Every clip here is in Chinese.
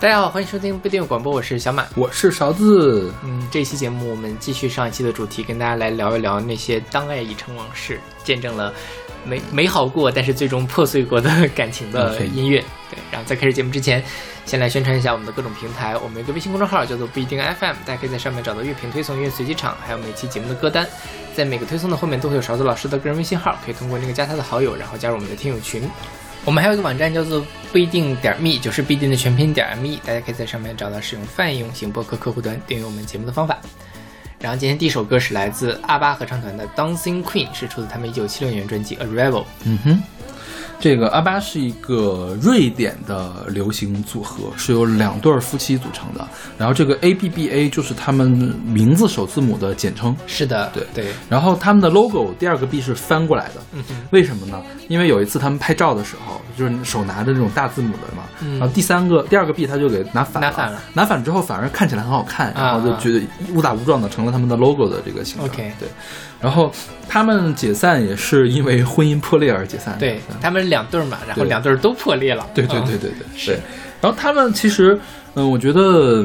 大家好，欢迎收听不一定广播，我是小马，我是勺子。嗯，这期节目我们继续上一期的主题，跟大家来聊一聊那些当爱已成往事，见证了美美好过，但是最终破碎过的感情的音乐。对，然后在开始节目之前，先来宣传一下我们的各种平台。我们有个微信公众号叫做不一定 FM，大家可以在上面找到乐评推送、音乐随机场，还有每期节目的歌单。在每个推送的后面都会有勺子老师的个人微信号，可以通过那个加他的好友，然后加入我们的听友群。我们还有一个网站叫做不一定点 me，就是必定的全拼点 me，大家可以在上面找到使用泛用型博客客户端订阅我们节目的方法。然后今天第一首歌是来自阿巴合唱团的《Dancing Queen》，是出自他们一九七六年专辑《Arrival》。嗯哼。这个阿巴是一个瑞典的流行组合，是由两对夫妻组成的。然后这个 A B B A 就是他们名字首字母的简称。是的，对对。然后他们的 logo 第二个 B 是翻过来的，为什么呢？因为有一次他们拍照的时候，就是手拿着这种大字母的嘛。然后第三个第二个 B 他就给拿反了，拿反了。拿反之后反而看起来很好看，然后就觉得误打误撞的成了他们的 logo 的这个形状。OK，对。然后他们解散也是因为婚姻破裂而解散。对他们两对嘛，然后两对都破裂了。对对对对对，是。然后他们其实，嗯，我觉得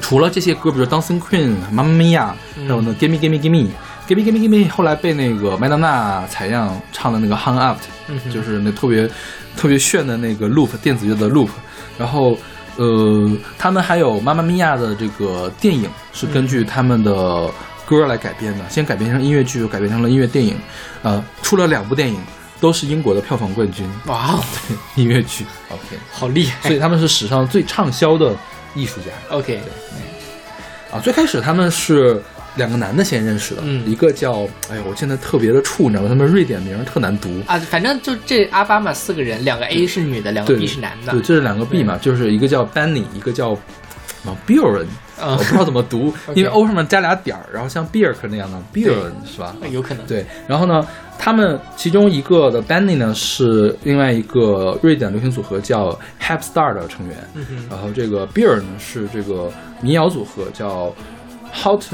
除了这些歌，比如《Dancing Queen》、《妈妈咪呀》，还有那《Gimme Gimme Gimme》、《Gimme Gimme Gimme》，后来被那个麦当娜采样唱的那个《Hung Up》，就是那特别特别炫的那个 loop 电子乐的 loop。然后，呃，他们还有《妈妈咪呀》的这个电影是根据他们的。歌来改编的，先改编成音乐剧，又改编成了音乐电影，呃，出了两部电影，都是英国的票房冠军。哇，对，音乐剧，OK，好厉害。所以他们是史上最畅销的艺术家。OK，啊，最开始他们是两个男的先认识的，一个叫，哎呀，我现在特别的怵，你知道吗？他们瑞典名特难读啊。反正就这阿巴马四个人，两个 A 是女的，两个 B 是男的。对，这是两个 B 嘛，就是一个叫 Benny，一个叫。比尔人，我不知道怎么读，因为 O 上面加俩点儿，然后像 Beer 那样的 Beer 是吧？有可能。对，然后呢，他们其中一个的 Benny 呢是另外一个瑞典流行组合叫 Hap Star 的成员，然后这个 Beer 呢是这个民谣组合叫 Hot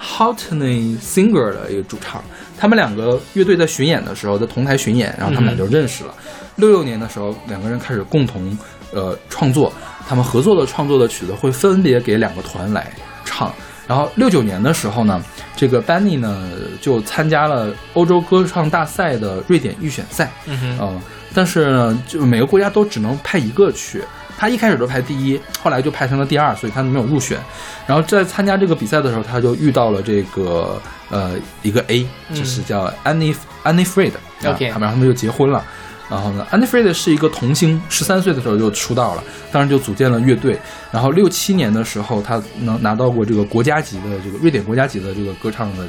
Hotney Singer 的一个主唱。他们两个乐队在巡演的时候，在同台巡演，然后他们俩就认识了。六六年的时候，两个人开始共同呃创作。他们合作的创作的曲子会分别给两个团来唱，然后六九年的时候呢，这个 Benny 呢就参加了欧洲歌唱大赛的瑞典预选赛，嗯，但是呢，就每个国家都只能派一个去，他一开始都排第一，后来就排成了第二，所以他没有入选。然后在参加这个比赛的时候，他就遇到了这个呃一个 A，就是叫 Annie Annie Fried，OK，然后他们就结婚了。然后呢，Annie Fried 是一个童星，十三岁的时候就出道了，当时就组建了乐队。然后六七年的时候，他能拿到过这个国家级的这个瑞典国家级的这个歌唱的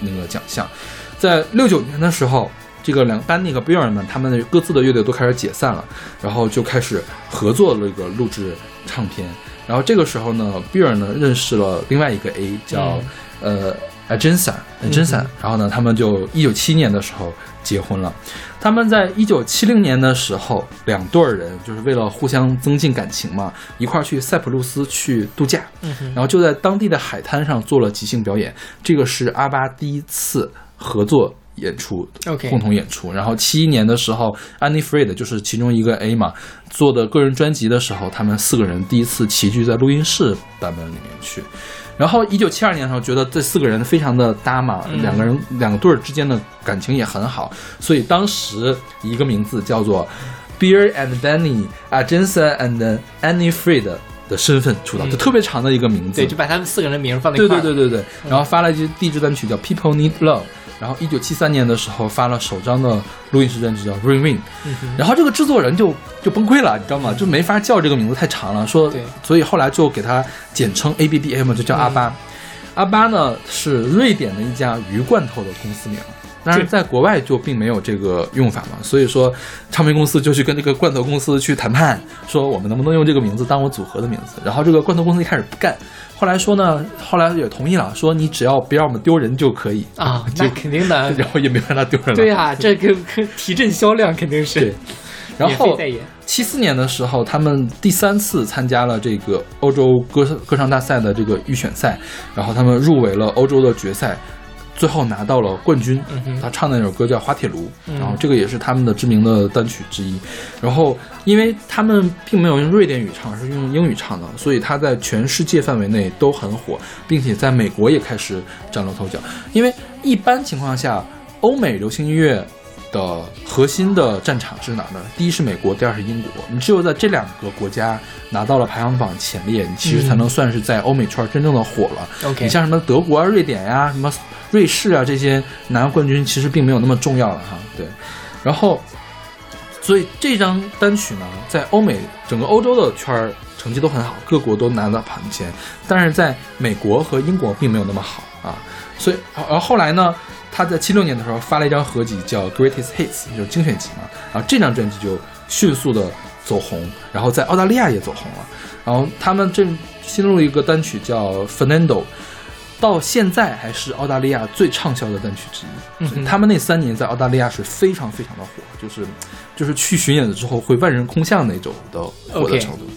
那个奖项。在六九年的时候，这个两班尼和 Bjorn 们他们的各自的乐队都开始解散了，然后就开始合作这个录制唱片。然后这个时候呢，Bjorn 呢认识了另外一个 A 叫呃 e j e n s a 然后呢，他们就一九七年的时候结婚了。他们在一九七零年的时候，两对儿人就是为了互相增进感情嘛，一块儿去塞浦路斯去度假，然后就在当地的海滩上做了即兴表演。这个是阿巴第一次合作演出，OK，共同演出。然后七一年的时候，Annie Fried 就是其中一个 A 嘛，做的个人专辑的时候，他们四个人第一次齐聚在录音室版本里面去。然后一九七二年的时候，觉得这四个人非常的搭嘛，两个人两对儿之间的感情也很好，所以当时一个名字叫做 Beer and Danny a j e n s a and Annie Fried 的身份出道，就特别长的一个名字，对，就把他们四个人名放在一块儿，对对对对对，然后发了一支第一支单曲叫 People Need Love。然后，一九七三年的时候发了首张的录音室专辑叫《Ring Ring》，然后这个制作人就就崩溃了，你知道吗？就没法叫这个名字太长了，说，所以后来就给他简称 A B B 嘛，就叫阿巴。阿巴呢是瑞典的一家鱼罐头的公司名。但是在国外就并没有这个用法嘛，所以说唱片公司就去跟这个罐头公司去谈判，说我们能不能用这个名字当我组合的名字。然后这个罐头公司一开始不干，后来说呢，后来也同意了，说你只要不让我们丢人就可以啊，那肯定的。然后也没让他丢人了。对呀，这个 提振销量肯定是。对。然后七四年的时候，他们第三次参加了这个欧洲歌歌唱大赛的这个预选赛，然后他们入围了欧洲的决赛。最后拿到了冠军。他唱的那首歌叫《滑铁卢》，然后这个也是他们的知名的单曲之一。然后，因为他们并没有用瑞典语唱，是用英语唱的，所以他在全世界范围内都很火，并且在美国也开始崭露头角。因为一般情况下，欧美流行音乐。的核心的战场是哪呢？第一是美国，第二是英国。你只有在这两个国家拿到了排行榜前列，你其实才能算是在欧美圈真正的火了。OK，你像什么德国啊、瑞典呀、什么瑞士啊这些拿冠军，其实并没有那么重要了哈。对，然后，所以这张单曲呢，在欧美整个欧洲的圈成绩都很好，各国都拿到榜前，但是在美国和英国并没有那么好啊。所以，而后来呢？他在七六年的时候发了一张合集，叫《Greatest Hits》，就是精选集嘛。然后这张专辑就迅速的走红，然后在澳大利亚也走红了。然后他们这新录一个单曲叫《Fernando》，到现在还是澳大利亚最畅销的单曲之一。嗯他们那三年在澳大利亚是非常非常的火，就是就是去巡演了之后会万人空巷那种的火的程度。对。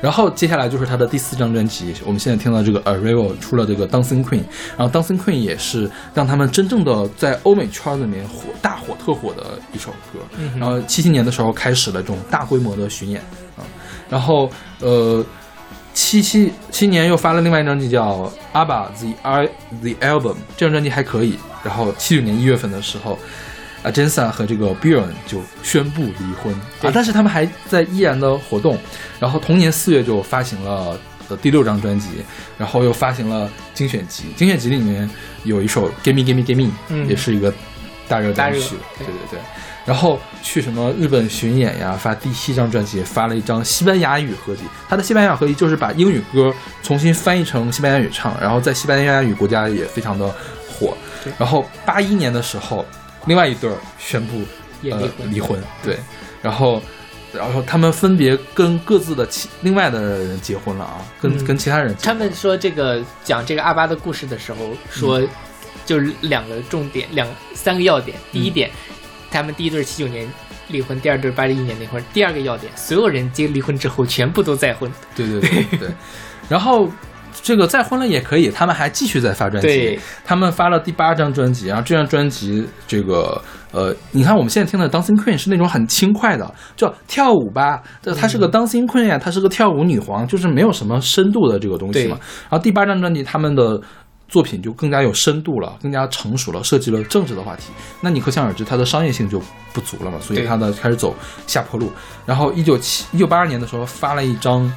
然后接下来就是他的第四张专辑，我们现在听到这个《Arrival》出了这个《Dancing Queen》，然后《Dancing Queen》也是让他们真正的在欧美圈里面火大火特火的一首歌。然后七七年的时候开始了这种大规模的巡演啊，然后呃七七七年又发了另外一张专辑叫《ABBA The I The Album》，这张专辑还可以。然后七九年一月份的时候。啊，Jensen 和这个 Bjorn 就宣布离婚啊，但是他们还在依然的活动。然后同年四月就发行了呃第六张专辑，然后又发行了精选集。精选集里面有一首《Gimme Gimme Gimme》，也是一个大热单曲。对对对。然后去什么日本巡演呀，发第七张专辑，发了一张西班牙语合集。他的西班牙合集就是把英语歌重新翻译成西班牙语唱，然后在西班牙语国家也非常的火。然后八一年的时候。另外一对儿宣布呃离婚，对，然后，然后他们分别跟各自的其另外的人结婚了啊，跟跟其他人。他们说这个讲这个阿巴的故事的时候说，就是两个重点，两三个要点。第一点，他们第一对七九年离婚，第二对八一年离婚。第二个要点，所有人结离婚之后全部都再婚。对对对对，然后。这个再婚了也可以，他们还继续在发专辑。他们发了第八张专辑，然后这张专辑，这个呃，你看我们现在听的《Dancing Queen》是那种很轻快的，叫跳舞吧。她是个 Dancing Queen 呀，她是个跳舞女皇，就是没有什么深度的这个东西嘛。然后第八张专辑，他们的作品就更加有深度了，更加成熟了，涉及了政治的话题。那你可想而知，它的商业性就不足了嘛。所以它的开始走下坡路。然后一九七一九八二年的时候发了一张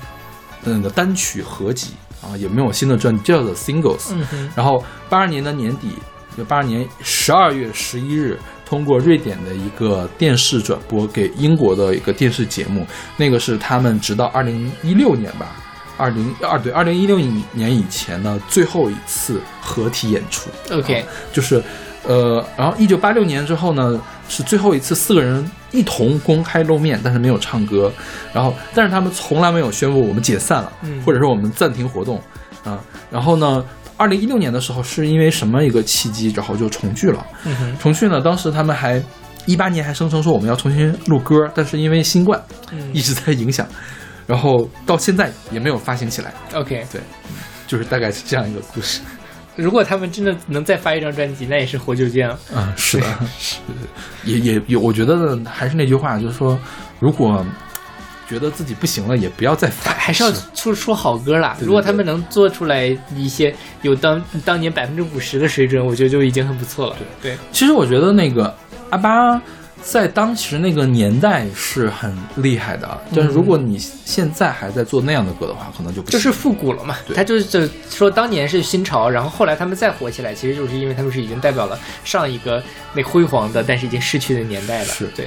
那个单曲合集。啊，也没有新的专辑，叫做 Singles。然后八二年的年底，就八二年十二月十一日，通过瑞典的一个电视转播给英国的一个电视节目，那个是他们直到二零一六年吧，二零二对二零一六年以前的最后一次合体演出。OK，就是。呃，然后一九八六年之后呢，是最后一次四个人一同公开露面，但是没有唱歌。然后，但是他们从来没有宣布我们解散了，或者说我们暂停活动啊。然后呢，二零一六年的时候是因为什么一个契机，然后就重聚了。重聚呢，当时他们还一八年还声称说我们要重新录歌，但是因为新冠一直在影响，然后到现在也没有发行起来。OK，对，就是大概是这样一个故事。如果他们真的能再发一张专辑，那也是活久见了。嗯，是的，是，也也有，我觉得还是那句话，就是说，如果觉得自己不行了，也不要再发，还是要出出好歌啦。如果他们能做出来一些有当当年百分之五十的水准，我觉得就已经很不错了。对，其实我觉得那个阿巴。在当时那个年代是很厉害的，但是如果你现在还在做那样的歌的话，可能就不就是复古了嘛。他就是说当年是新潮，然后后来他们再火起来，其实就是因为他们是已经代表了上一个那辉煌的，但是已经逝去的年代了。是对。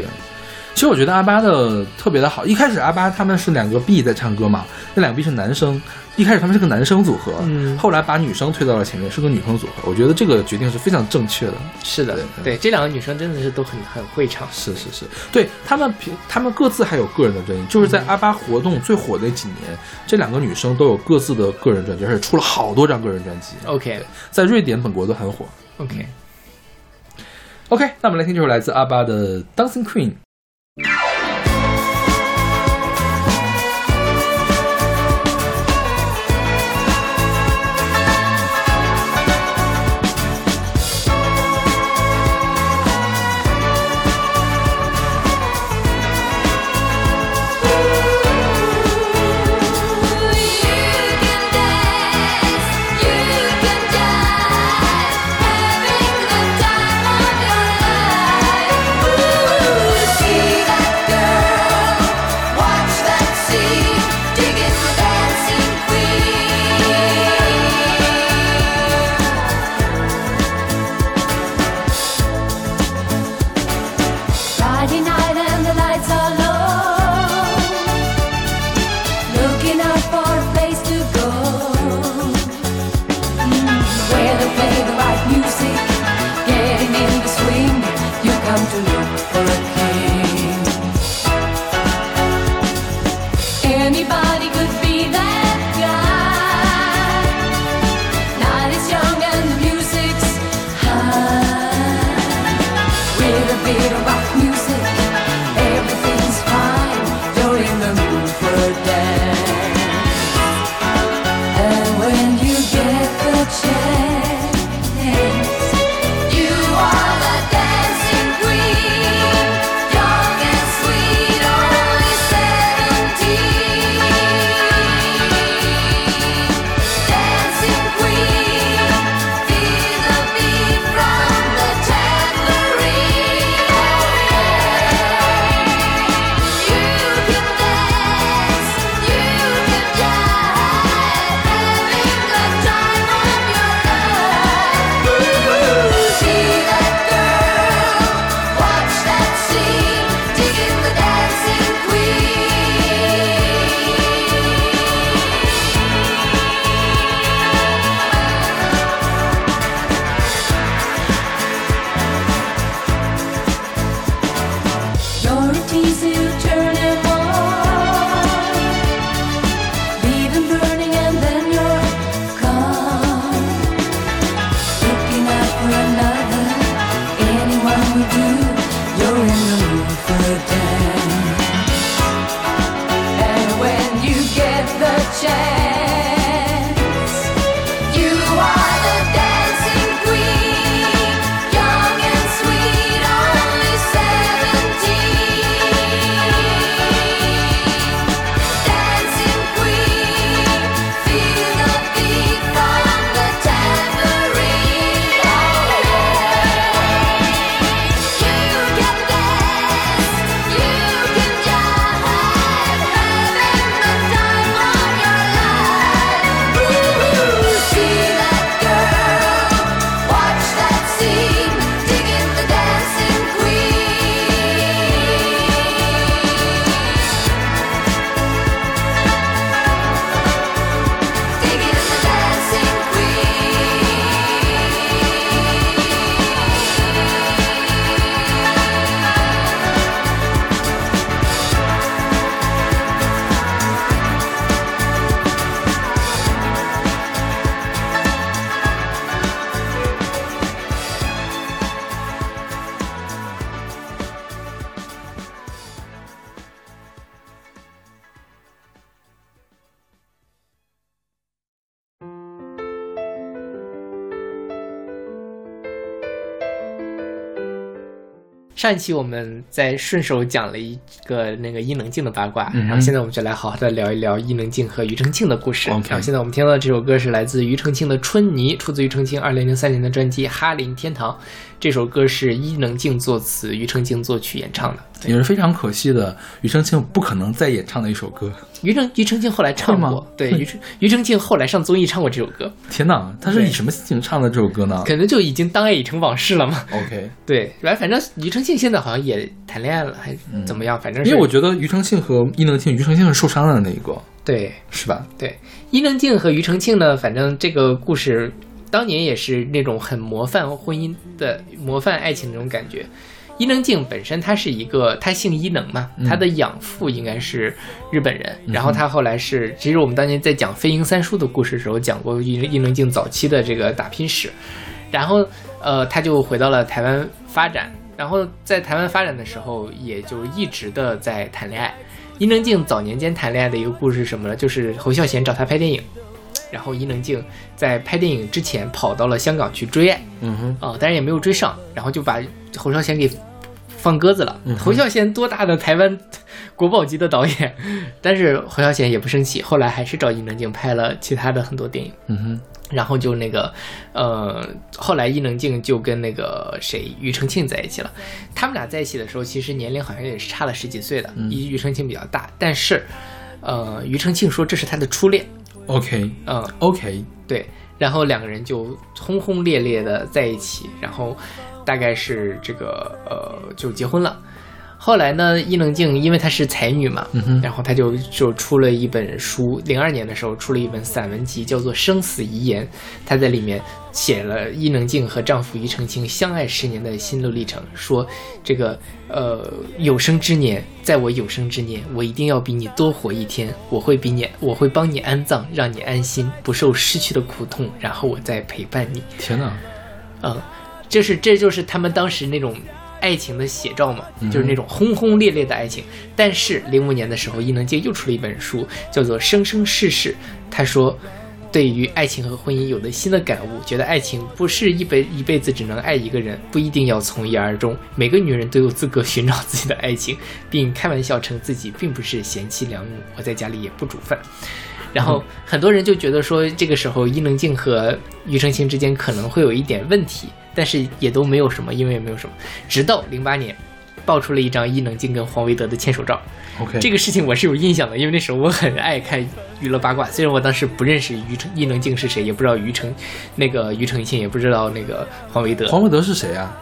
其实我觉得阿巴的特别的好，一开始阿巴他们是两个 B 在唱歌嘛，那两个 B 是男生，一开始他们是个男生组合，嗯，后来把女生推到了前面，是个女生组合。我觉得这个决定是非常正确的。是的，对，这两个女生真的是都很很会唱。是是是，对他们平他们各自还有个人的专辑，就是在阿巴活动最火的几年，这两个女生都有各自的个人专辑，而且出了好多张个人专辑。OK，在瑞典本国都很火。OK，OK，那我们来听这首来自阿巴的《Dancing Queen》。上一期我们在顺手讲了一个那个伊能静的八卦，然后现在我们就来好好的聊一聊伊能静和庾澄庆的故事。然后现在我们听到的这首歌是来自庾澄庆的《春泥》，出自庾澄庆二零零三年的专辑《哈林天堂》。这首歌是伊能静作词，庾澄庆作曲演唱的，也是非常可惜的。庾澄庆不可能再演唱的一首歌。庾澄庾澄庆后来唱过，对 庾澄庾澄庆后来上综艺唱过这首歌。天哪，他是以什么心情唱的这首歌呢？可能就已经当爱已成往事了嘛。OK，对，来，反正庾澄庆现在好像也谈恋爱了，还怎么样？反正因为我觉得庾澄庆和伊能静，庾澄庆是受伤的那一个，对，是吧？对，伊能静和庾澄庆呢，反正这个故事。当年也是那种很模范婚姻的模范爱情那种感觉。伊能静本身她是一个，她姓伊能嘛，她的养父应该是日本人。然后她后来是，其实我们当年在讲飞鹰三叔的故事的时候讲过伊伊能静早期的这个打拼史。然后呃，她就回到了台湾发展。然后在台湾发展的时候，也就一直的在谈恋爱。伊能静早年间谈恋爱的一个故事是什么呢？就是侯孝贤找她拍电影。然后伊能静在拍电影之前跑到了香港去追爱，嗯哼，啊，但是也没有追上，然后就把侯孝贤给放鸽子了。嗯侯孝贤多大的台湾国宝级的导演，但是侯孝贤也不生气，后来还是找伊能静拍了其他的很多电影，嗯哼，然后就那个，呃，后来伊能静就跟那个谁庾澄庆在一起了。他们俩在一起的时候，其实年龄好像也是差了十几岁的，庾庾澄庆比较大，但是，呃，庾澄庆说这是他的初恋。OK，嗯，OK，对，然后两个人就轰轰烈烈的在一起，然后大概是这个呃就结婚了。后来呢，伊能静因为她是才女嘛，然后她就就出了一本书，零二年的时候出了一本散文集，叫做《生死遗言》。她在里面写了伊能静和丈夫庾澄庆相爱十年的心路历程，说这个呃有生之年，在我有生之年，我一定要比你多活一天，我会比你，我会帮你安葬，让你安心，不受失去的苦痛，然后我再陪伴你。天哪，嗯，这是这就是他们当时那种。爱情的写照嘛，就是那种轰轰烈烈的爱情。但是零五年的时候，伊能静又出了一本书，叫做《生生世世》。他说，对于爱情和婚姻有了新的感悟，觉得爱情不是一辈一辈子只能爱一个人，不一定要从一而终。每个女人都有资格寻找自己的爱情，并开玩笑称自己并不是贤妻良母，我在家里也不煮饭。然后很多人就觉得说，这个时候伊能静和庾澄庆之间可能会有一点问题。但是也都没有什么，因为也没有什么。直到零八年，爆出了一张伊能静跟黄维德的牵手照。OK，这个事情我是有印象的，因为那时候我很爱看娱乐八卦。虽然我当时不认识庾澄伊能静是谁，也不知道庾澄那个庾澄庆，也不知道那个黄维德。黄维德是谁啊？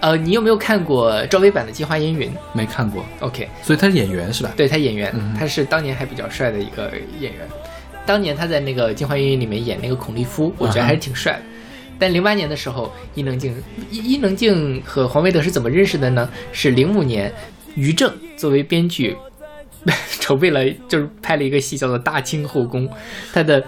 呃，你有没有看过赵薇版的《镜花烟云》？没看过。OK，所以他是演员是吧？对他演员，他是当年还比较帅的一个演员。当年他在那个《镜花烟云》里面演那个孔立夫，我觉得还是挺帅的。但零八年的时候，伊能静伊伊能静和黄维德是怎么认识的呢？是零五年，于正作为编剧，筹备了就是拍了一个戏叫做《大清后宫》，他的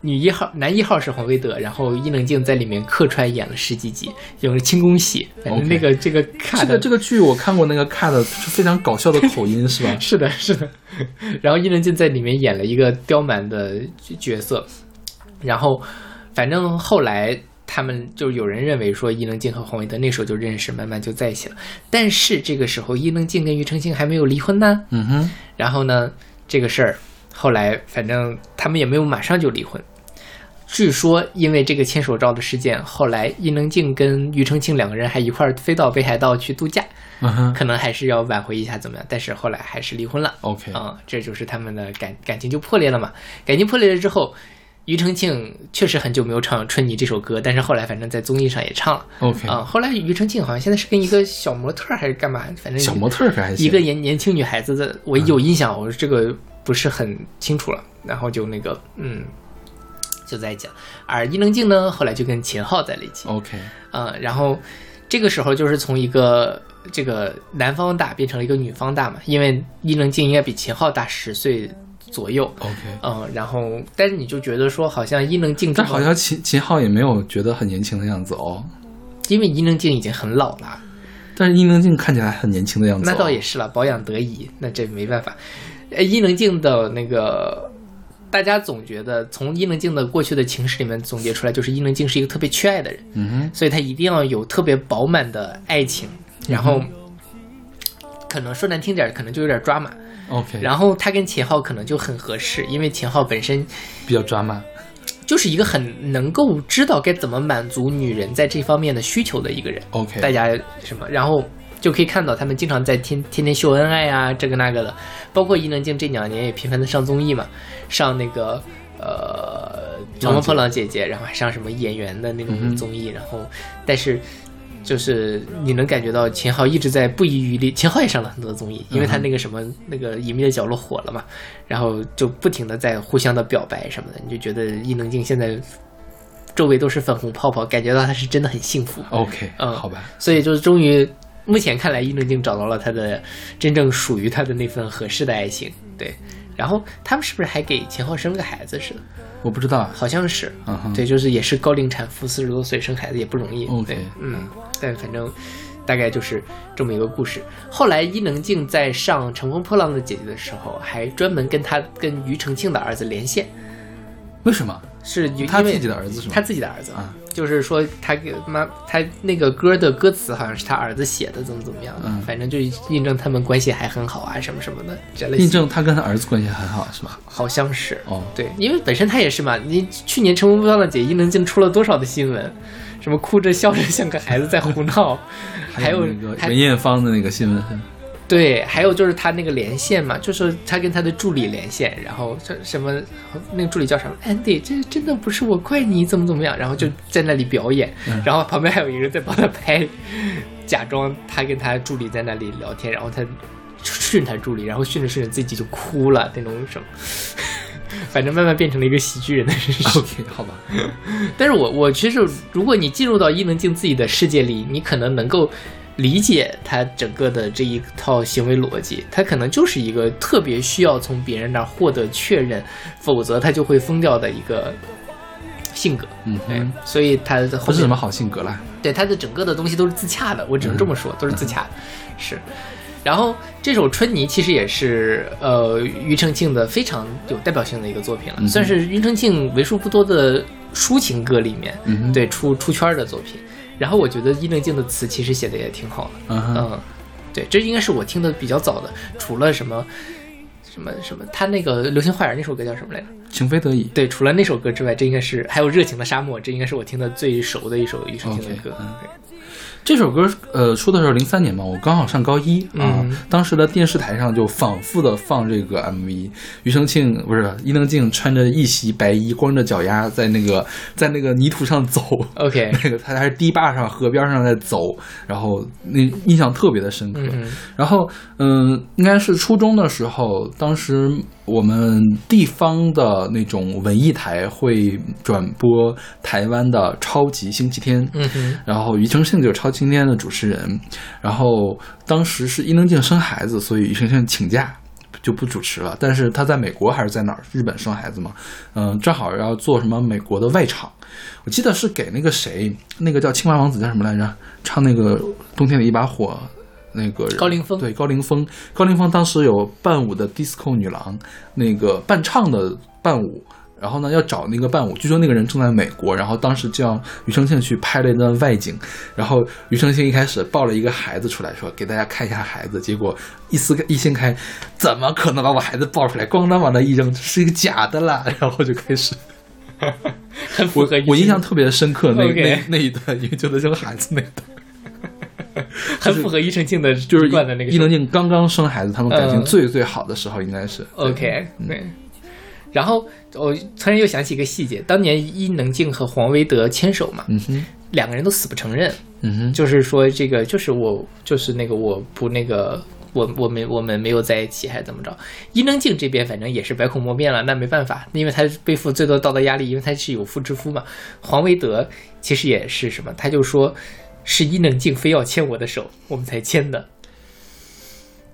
女一号、男一号是黄维德，然后伊能静在里面客串演了十几集，用清宫戏。反正那个这个看的这个剧我看过，那个看的是非常搞笑的口音是吧？是的，是的。然后伊能静在里面演了一个刁蛮的角色，然后反正后来。他们就有人认为说伊能静和黄维德那时候就认识，慢慢就在一起了。但是这个时候伊能静跟庾澄庆还没有离婚呢。嗯哼。然后呢，这个事儿后来反正他们也没有马上就离婚。据说因为这个牵手照的事件，后来伊能静跟庾澄庆两个人还一块儿飞到北海道去度假。嗯哼。可能还是要挽回一下怎么样？但是后来还是离婚了。OK。啊，这就是他们的感感情就破裂了嘛。感情破裂了之后。庾澄庆确实很久没有唱《春泥》这首歌，但是后来反正在综艺上也唱了。OK 啊，后来庾澄庆好像现在是跟一个小模特还是干嘛？反正小模特还一个年年轻女孩子的，我有印象，我这个不是很清楚了。然后就那个嗯，就在讲。而伊能静呢，后来就跟秦昊在了一起。OK 啊，然后这个时候就是从一个这个男方大变成了一个女方大嘛，因为伊能静应该比秦昊大十岁。左右，OK，嗯，然后，但是你就觉得说，好像伊能静，但好像秦秦昊也没有觉得很年轻的样子哦，因为伊能静已经很老了，但是伊能静看起来很年轻的样子，那倒也是了，保养得宜，那这没办法。呃，伊能静的那个，大家总觉得从伊能静的过去的情史里面总结出来，就是伊能静是一个特别缺爱的人，嗯哼，所以她一定要有特别饱满的爱情，然后可能说难听点，可能就有点抓马。OK，然后他跟秦昊可能就很合适，因为秦昊本身比较抓马，就是一个很能够知道该怎么满足女人在这方面的需求的一个人。OK，大家什么，然后就可以看到他们经常在天天天秀恩爱啊，这个那个的。包括伊能静这两年也频繁的上综艺嘛，上那个呃《乘风破浪姐姐》，然后还上什么演员的那种综艺，然后但是。就是你能感觉到秦昊一直在不遗余力，秦昊也上了很多综艺，因为他那个什么那个隐秘的角落火了嘛，然后就不停的在互相的表白什么的，你就觉得伊能静现在周围都是粉红泡泡，感觉到他是真的很幸福。OK，嗯，好吧，所以就是终于目前看来，伊能静找到了他的真正属于他的那份合适的爱情。对，然后他们是不是还给秦昊生了个孩子似的？我不知道，好像是，对，就是也是高龄产妇，四十多岁生孩子也不容易。OK，嗯，但反正大概就是这么一个故事。后来伊能静在上《乘风破浪的姐姐》的时候，还专门跟她跟庾澄庆的儿子连线。为什么？是他自己的儿子是吗？他自己的儿子啊。就是说，他给妈，他那个歌的歌词好像是他儿子写的，怎么怎么样的，反正就印证他们关系还很好啊，什么什么的。印证他跟他儿子关系很好是吗？好像是哦，对，因为本身他也是嘛。你去年《乘风破浪的姐姐》伊能静出了多少的新闻，什么哭着笑着像个孩子在胡闹，还有那个文艳芳的那个新闻。对，还有就是他那个连线嘛，就是他跟他的助理连线，然后这什么那个助理叫什么 Andy，这真的不是我怪你怎么怎么样，然后就在那里表演，然后旁边还有一个人在帮他拍，假装他跟他助理在那里聊天，然后他训他助理，然后训着训着自己就哭了那种什么，反正慢慢变成了一个喜剧人的。OK，好吧。但是我我其实如果你进入到伊能静自己的世界里，你可能能够。理解他整个的这一套行为逻辑，他可能就是一个特别需要从别人那儿获得确认，否则他就会疯掉的一个性格。嗯，对，所以他不是什么好性格啦。对，他的整个的东西都是自洽的，我只能这么说，都是自洽的。是，然后这首《春泥》其实也是呃庾澄庆的非常有代表性的一个作品了，算是庾澄庆为数不多的抒情歌里面，对出出圈的作品。然后我觉得伊能静的词其实写的也挺好的，嗯，对，这应该是我听的比较早的，除了什么什么什么，他那个《流星花园》那首歌叫什么来着？情非得已。对，除了那首歌之外，这应该是还有《热情的沙漠》，这应该是我听的最熟的一首庾澄庆的歌。这首歌，呃，出的时候零三年嘛，我刚好上高一啊。当时的电视台上就反复的放这个 MV，庾澄庆不是伊能静穿着一袭白衣，光着脚丫在那个在那个泥土上走。OK，那个他还是堤坝上、河边上在走，然后那印象特别的深刻。然后，嗯，应该是初中的时候，当时。我们地方的那种文艺台会转播台湾的《超级星期天》，嗯然后庾澄庆就是《超级星期天》的主持人。然后当时是伊能静生孩子，所以庾澄庆请假就不主持了。但是他在美国还是在哪儿？日本生孩子嘛，嗯，正好要做什么美国的外场。我记得是给那个谁，那个叫青蛙王子叫什么来着？唱那个《冬天的一把火》。那个高凌风对高凌风，高凌风当时有伴舞的 disco 女郎，那个伴唱的伴舞，然后呢要找那个伴舞，据说那个人正在美国，然后当时叫庾澄庆去拍了一段外景，然后庾澄庆一开始抱了一个孩子出来，说给大家看一下孩子，结果一撕一掀开，怎么可能把我孩子抱出来？咣当往那一扔，这是一个假的啦，然后就开始，我我印象特别深刻，那那那一段，因为就扔孩子那段。很符合庾澄庆的就是惯的那个。伊能静刚刚生孩子，他们感情最最好的时候应该是。OK，对。然后我突然又想起一个细节，当年伊能静和黄维德牵手嘛，嗯哼，两个人都死不承认，嗯哼，就是说这个就是我就是那个我不那个我我们我们没有在一起还是怎么着？伊能静这边反正也是百口莫辩了，那没办法，因为他背负最多道德压力，因为他是有妇之夫嘛。黄维德其实也是什么，他就说。是伊能静非要牵我的手，我们才牵的。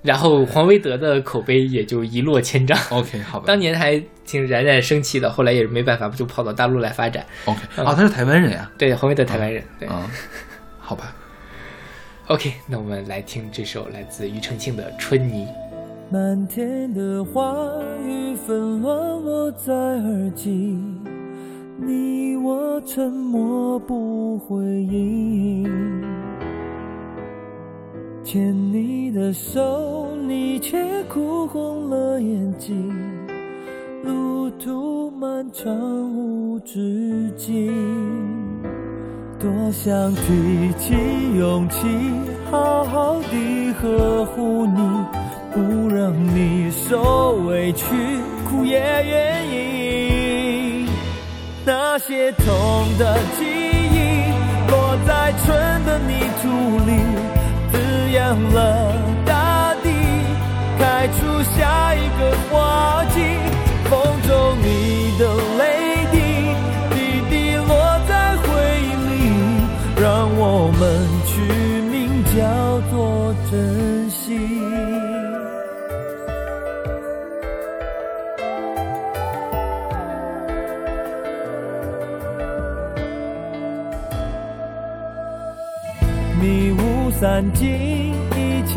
然后黄维德的口碑也就一落千丈。OK，好吧。当年还挺冉冉升起的，后来也是没办法，不就跑到大陆来发展。OK，啊，他是台湾人呀。对，黄维德台湾人。对，好吧。OK，那我们来听这首来自庾澄庆的《春泥》。漫天的花雨纷乱落在耳际。你我沉默不回应，牵你的手，你却哭红了眼睛。路途漫长无止境，多想提起勇气，好好地呵护你，不让你受委屈，哭也愿意。那些痛的记忆，落在春的泥土里，滋养了大地，开出下一个花季。风中你的泪滴，滴滴落在回忆里，让我们取名叫做珍惜。迷雾散尽，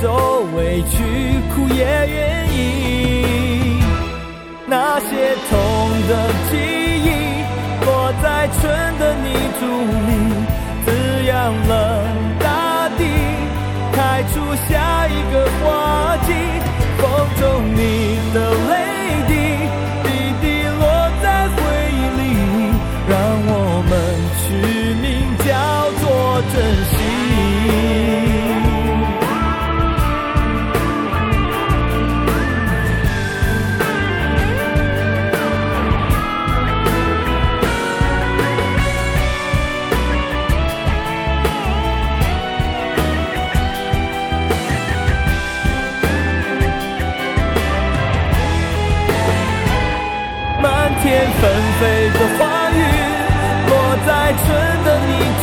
受委屈，哭也愿意。那些痛的记忆，落在春的泥土里，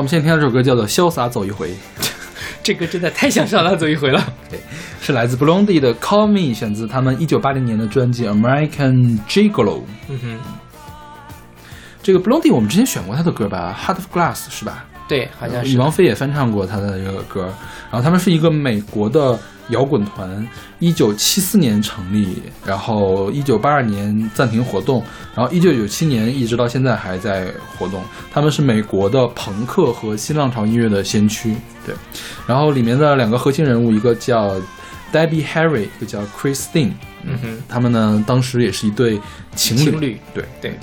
我们现在听到这首歌叫做《潇洒走一回》，这歌真的太像《潇洒走一回》了。对，是来自 Blondie 的《Call Me》，选自他们一九八零年的专辑《American Gigolo》。嗯哼，这个 Blondie 我们之前选过他的歌吧，《Heart of Glass》是吧？对，好像是。羽王菲也翻唱过他的这个歌，然后他们是一个美国的摇滚团，一九七四年成立，然后一九八二年暂停活动，然后一九九七年一直到现在还在活动。他们是美国的朋克和新浪潮音乐的先驱，对。然后里面的两个核心人物，一个叫 Debbie Harry，一个叫 Christine，嗯哼，他们呢当时也是一对情侣，情侣对对。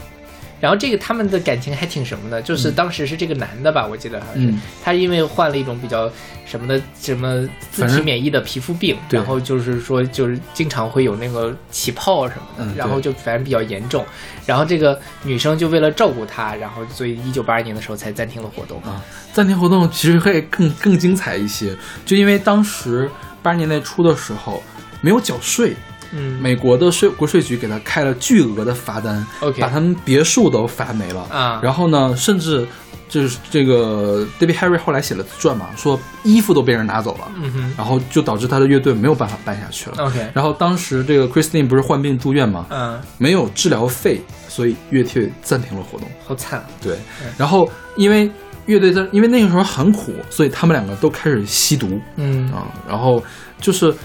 然后这个他们的感情还挺什么的，就是当时是这个男的吧，我记得好像是、嗯。他因为患了一种比较什么的什么自体免疫的皮肤病，然后就是说就是经常会有那个起泡什么的，嗯然后就反正比较严重。然后这个女生就为了照顾他，然后所以一九八二年的时候才暂停了活动。啊，暂停活动其实会更更精彩一些，就因为当时八十年代初的时候没有缴税，嗯，美国的税国税局给他开了巨额的罚单，OK，把他们别墅都罚没了。啊。然后呢，甚至就是这个 David Harry 后来写了自传嘛，说衣服都被人拿走了，嗯哼，然后就导致他的乐队没有办法办下去了。OK，然后当时这个 Christine 不是患病住院嘛，嗯，没有治疗费，所以乐队暂停了活动。好惨。对，然后因为乐队在，因为那个时候很苦，所以他们两个都开始吸毒，嗯。啊，然后就是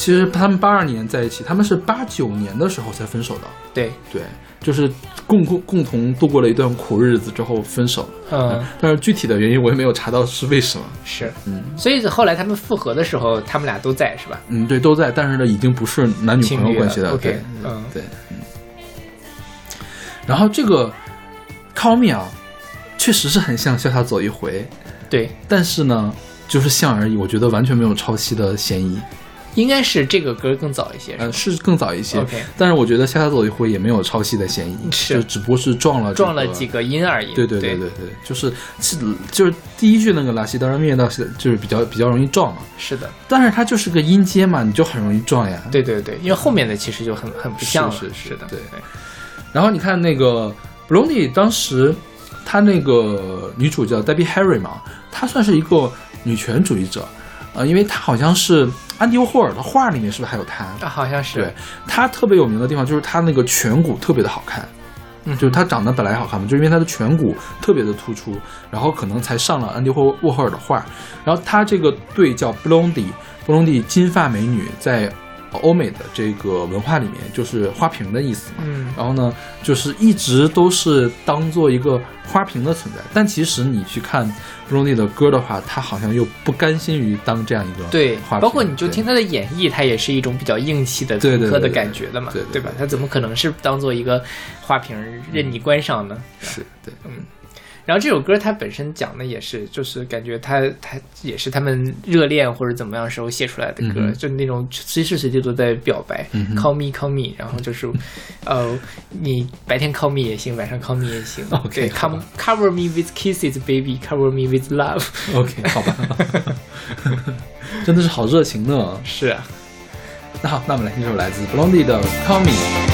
其实他们八二年在一起，他们是八九年的时候才分手的。对对，就是共共共同度过了一段苦日子之后分手。嗯，但是具体的原因我也没有查到是为什么。是，嗯，所以后来他们复合的时候，他们俩都在是吧？嗯，对，都在，但是呢，已经不是男女朋友关系了。对，嗯，对，嗯。然后这个 Call Me 啊，确实是很像《潇洒走一回》，对，但是呢，就是像而已，我觉得完全没有抄袭的嫌疑。应该是这个歌更早一些，呃，是更早一些。OK，但是我觉得《潇洒走一回》也没有抄袭的嫌疑，是，就只不过是撞了撞了几个音而已。对对对对对，就是是就是第一句那个拉西当然灭到是就是比较比较容易撞嘛。是的，但是它就是个音阶嘛，你就很容易撞呀。对对对，因为后面的其实就很很不像了。是是的，对。然后你看那个 Blondie 当时，她那个女主叫 Debbie Harry 嘛，她算是一个女权主义者，呃，因为她好像是安迪沃霍尔的画里面是不是还有他？啊，好像是。对，他特别有名的地方就是他那个颧骨特别的好看，嗯，就是他长得本来好看嘛，就因为他的颧骨特别的突出，然后可能才上了安迪沃沃霍尔的画。然后他这个队叫 Blondie，Blondie 金发美女在。欧美的这个文化里面就是花瓶的意思嘛，嗯，然后呢，就是一直都是当做一个花瓶的存在，但其实你去看布隆迪的歌的话，他好像又不甘心于当这样一个对花瓶，包括你就听他的演绎，他也是一种比较硬气的对朋克的感觉的嘛，对对吧？他怎么可能是当做一个花瓶任你观赏呢？是对，嗯。然后这首歌它本身讲的也是，就是感觉他他也是他们热恋或者怎么样时候写出来的歌，嗯、就那种随时随地都在表白、嗯、，call me call me，然后就是，呃，你白天 call me 也行，晚上 call me 也行，对，come cover me with kisses baby，cover me with love。OK，好吧，真的是好热情呢。是啊，那好，那我们来听这首来自 Blondie 的 Call Me。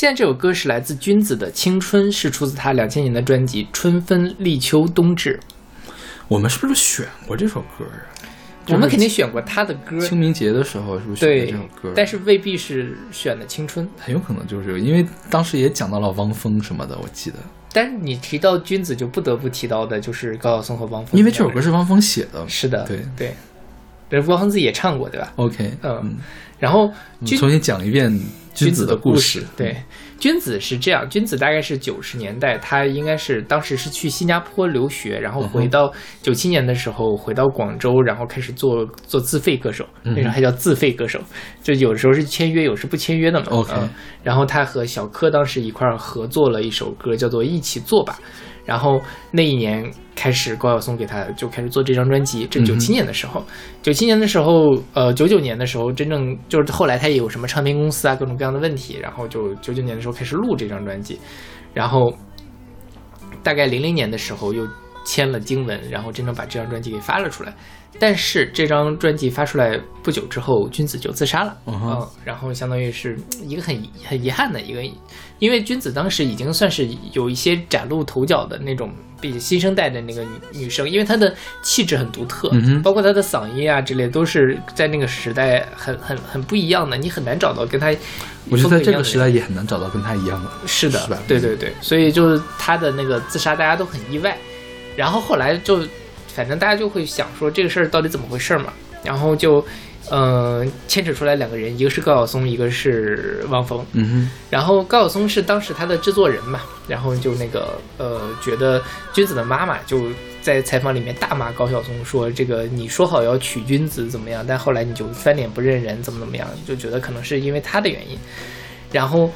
现在这首歌是来自君子的《青春》，是出自他两千年的专辑《春分、立秋、冬至》。我们是不是选过这首歌啊？我们肯定选过他的歌。清明节的时候是不是选的这首歌？但是未必是选的《青春》，很有可能就是因为当时也讲到了汪峰什么的，我记得。但是你提到君子，就不得不提到的就是高晓松和汪峰，因为这首歌是汪峰写的。是的，对对。这汪峰自己也唱过，对吧？OK，嗯。然后你重新讲一遍君子的故事，对。君子是这样，君子大概是九十年代，他应该是当时是去新加坡留学，然后回到九七年的时候回到广州，然后开始做做自费歌手，那时候还叫自费歌手，就有时候是签约，有时不签约的嘛。OK，然后他和小柯当时一块儿合作了一首歌，叫做《一起做吧》。然后那一年开始，高晓松给他就开始做这张专辑。这九七年的时候，九七年的时候，呃，九九年的时候，真正就是后来他也有什么唱片公司啊，各种各样的问题。然后就九九年的时候开始录这张专辑，然后大概零零年的时候又签了经文，然后真正把这张专辑给发了出来。但是这张专辑发出来不久之后，君子就自杀了。嗯，然后相当于是一个很很遗憾的一个。因为君子当时已经算是有一些崭露头角的那种，比新生代的那个女女生，因为她的气质很独特，包括她的嗓音啊之类，都是在那个时代很很很不一样的，你很难找到跟她。我觉得在这个时代也很难找到跟她一样的。是的，是吧？对对对，所以就是她的那个自杀，大家都很意外。然后后来就，反正大家就会想说这个事儿到底怎么回事嘛，然后就。嗯，牵扯出来两个人，一个是高晓松，一个是汪峰。嗯哼。然后高晓松是当时他的制作人嘛，然后就那个呃，觉得君子的妈妈就在采访里面大骂高晓松，说这个你说好要娶君子怎么样，但后来你就翻脸不认人，怎么怎么样，就觉得可能是因为他的原因。然后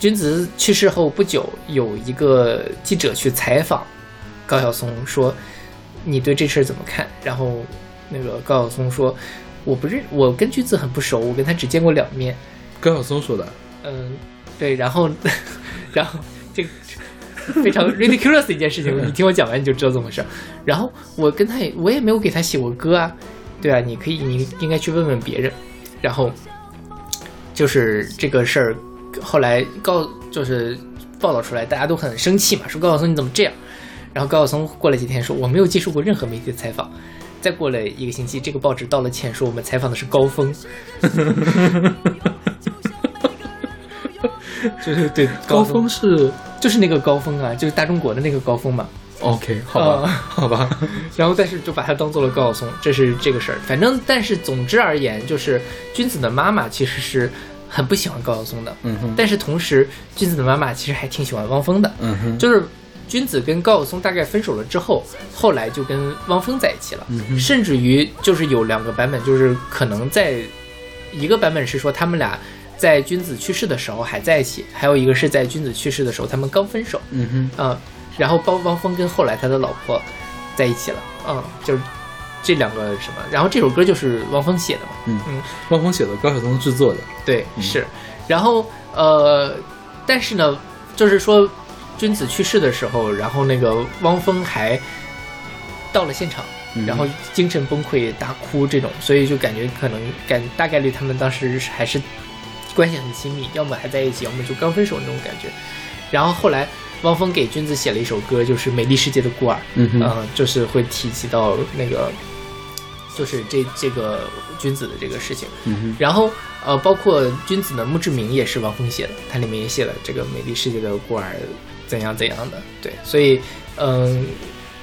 君子去世后不久，有一个记者去采访高晓松，说你对这事儿怎么看？然后那个高晓松说。我不认，我跟句子很不熟，我跟他只见过两面。高晓松说的。嗯，对，然后，然后这非常 ridiculous 的一件事情，你听我讲完你就知道怎么回事。然后我跟他也，我也没有给他写过歌啊，对啊，你可以，你应该去问问别人。然后就是这个事儿，后来告就是报道出来，大家都很生气嘛，说高晓松你怎么这样？然后高晓松过了几天说，我没有接受过任何媒体的采访。再过了一个星期，这个报纸道了歉，说我们采访的是高峰，就是对高峰是就是那个高峰啊，就是大中国的那个高峰嘛。OK，好吧，好吧。然后但是就把他当做了高晓松，这是这个事儿。反正但是总之而言，就是君子的妈妈其实是很不喜欢高晓松的，嗯哼。但是同时，君子的妈妈其实还挺喜欢汪峰的，嗯哼，就是。君子跟高晓松大概分手了之后，后来就跟汪峰在一起了，甚至于就是有两个版本，就是可能在一个版本是说他们俩在君子去世的时候还在一起，还有一个是在君子去世的时候他们刚分手，嗯哼，啊，然后包汪峰跟后来他的老婆在一起了，嗯，就是这两个什么，然后这首歌就是汪峰写的嘛，嗯。嗯，汪峰写的，高晓松制作的，对，是，然后呃，但是呢，就是说。君子去世的时候，然后那个汪峰还到了现场，然后精神崩溃大哭这种，所以就感觉可能感大概率他们当时还是关系很亲密，要么还在一起，要么就刚分手那种感觉。然后后来汪峰给君子写了一首歌，就是《美丽世界的孤儿》，嗯，就是会提及到那个，就是这这个君子的这个事情。然后呃，包括君子的墓志铭也是汪峰写的，他里面也写了这个《美丽世界的孤儿》。怎样怎样的？对，所以，嗯，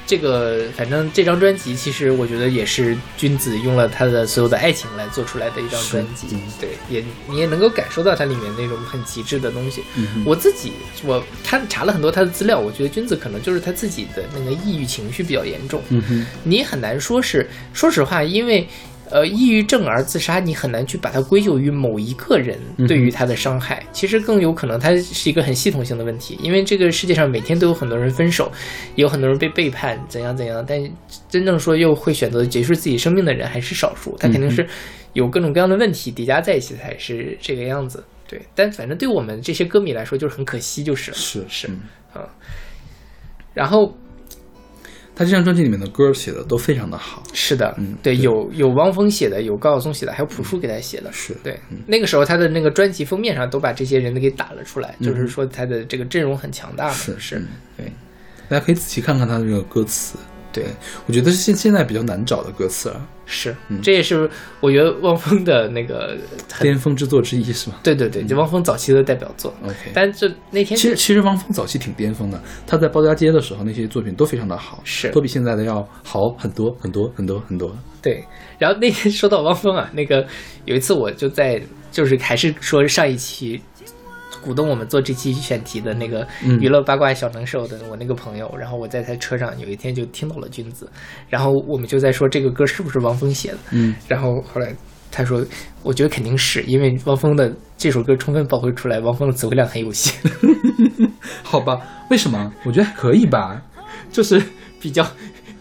这个反正这张专辑，其实我觉得也是君子用了他的所有的爱情来做出来的一张专辑。对，也你也能够感受到它里面那种很极致的东西。嗯我自己我他查了很多他的资料，我觉得君子可能就是他自己的那个抑郁情绪比较严重。嗯哼，你很难说是，说实话，因为。呃，抑郁症而自杀，你很难去把它归咎于某一个人对于他的伤害。其实更有可能，它是一个很系统性的问题。因为这个世界上每天都有很多人分手，有很多人被背叛，怎样怎样。但真正说又会选择结束自己生命的人还是少数。他肯定是有各种各样的问题叠加在一起才是这个样子。对，但反正对我们这些歌迷来说，就是很可惜，就是是是啊。然后。他这张专辑里面的歌写的都非常的好。是的，嗯对，有有汪峰写的，有高晓松写的，还有朴树给他写的。是对，那个时候他的那个专辑封面上都把这些人都给打了出来，就是说他的这个阵容很强大嘛。是是嗯，对大家可以仔细看看他的这个歌词。对，我觉得是现现在比较难找的歌词了，是嗯，这也是我觉得汪峰的那个巅峰之作之一是吧对对对，就汪峰早期的代表作。？OK。但这那天其实其实汪峰早期挺巅峰的，他在包家街的时候那些作品都非常的好，是都比现在的要好很多很多很多很多。对，然后那天说到汪峰啊，那个有一次我就在就是还是说上一期鼓动我们做这期选题的那个嗯娱乐八卦小能手的我那个朋友，然后我在他车上有一天就听到了君子，然后我们就在说这个歌是不是汪峰写的，嗯，然后后来他说，我觉得肯定是因为汪峰的这首歌充分发挥出来，汪峰的词汇量很有限，好吧，为什么？我觉得还可以吧。就是比较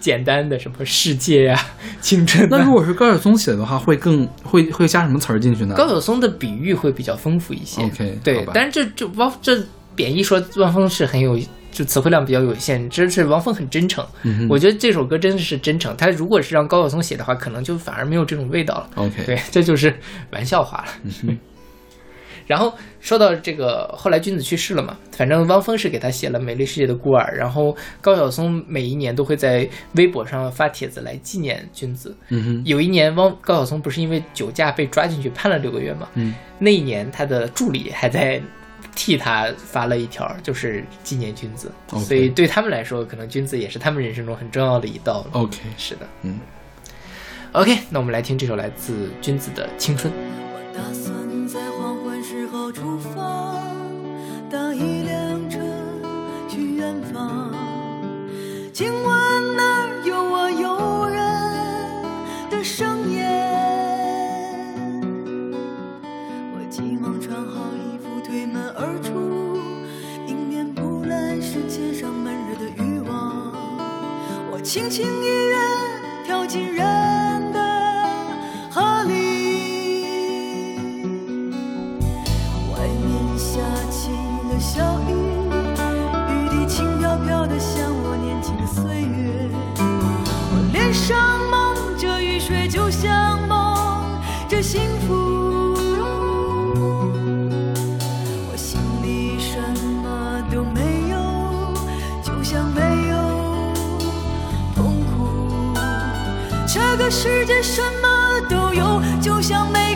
简单的什么世界呀、青春、啊。那如果是高晓松写的话，会更会会加什么词儿进去呢？高晓松的比喻会比较丰富一些。OK，对，但是这这汪这贬义说汪峰是很有，就词汇量比较有限，这是汪峰很真诚。嗯我觉得这首歌真的是真诚，他如果是让高晓松写的话，可能就反而没有这种味道了。OK，对，这就是玩笑话了。嗯然后说到这个，后来君子去世了嘛，反正汪峰是给他写了《美丽世界的孤儿》，然后高晓松每一年都会在微博上发帖子来纪念君子。嗯哼，有一年，汪高晓松不是因为酒驾被抓进去判了六个月嘛？嗯，那一年他的助理还在替他发了一条，就是纪念君子。所以对他们来说，可能君子也是他们人生中很重要的一道。OK，是的嗯，，OK，那我们来听这首来自君子的《青春》。出发，搭一辆车去远方。今晚那有我诱人的盛宴。我急忙穿好衣服，推门而出，迎面扑来是街上闷热的欲望。我轻轻一跃，跳进人小雨，雨滴轻飘飘的，像我年轻的岁月。我脸上蒙着雨水，就像蒙着幸福。我心里什么都没有，就像没有痛苦。这个世界什么都有，就像没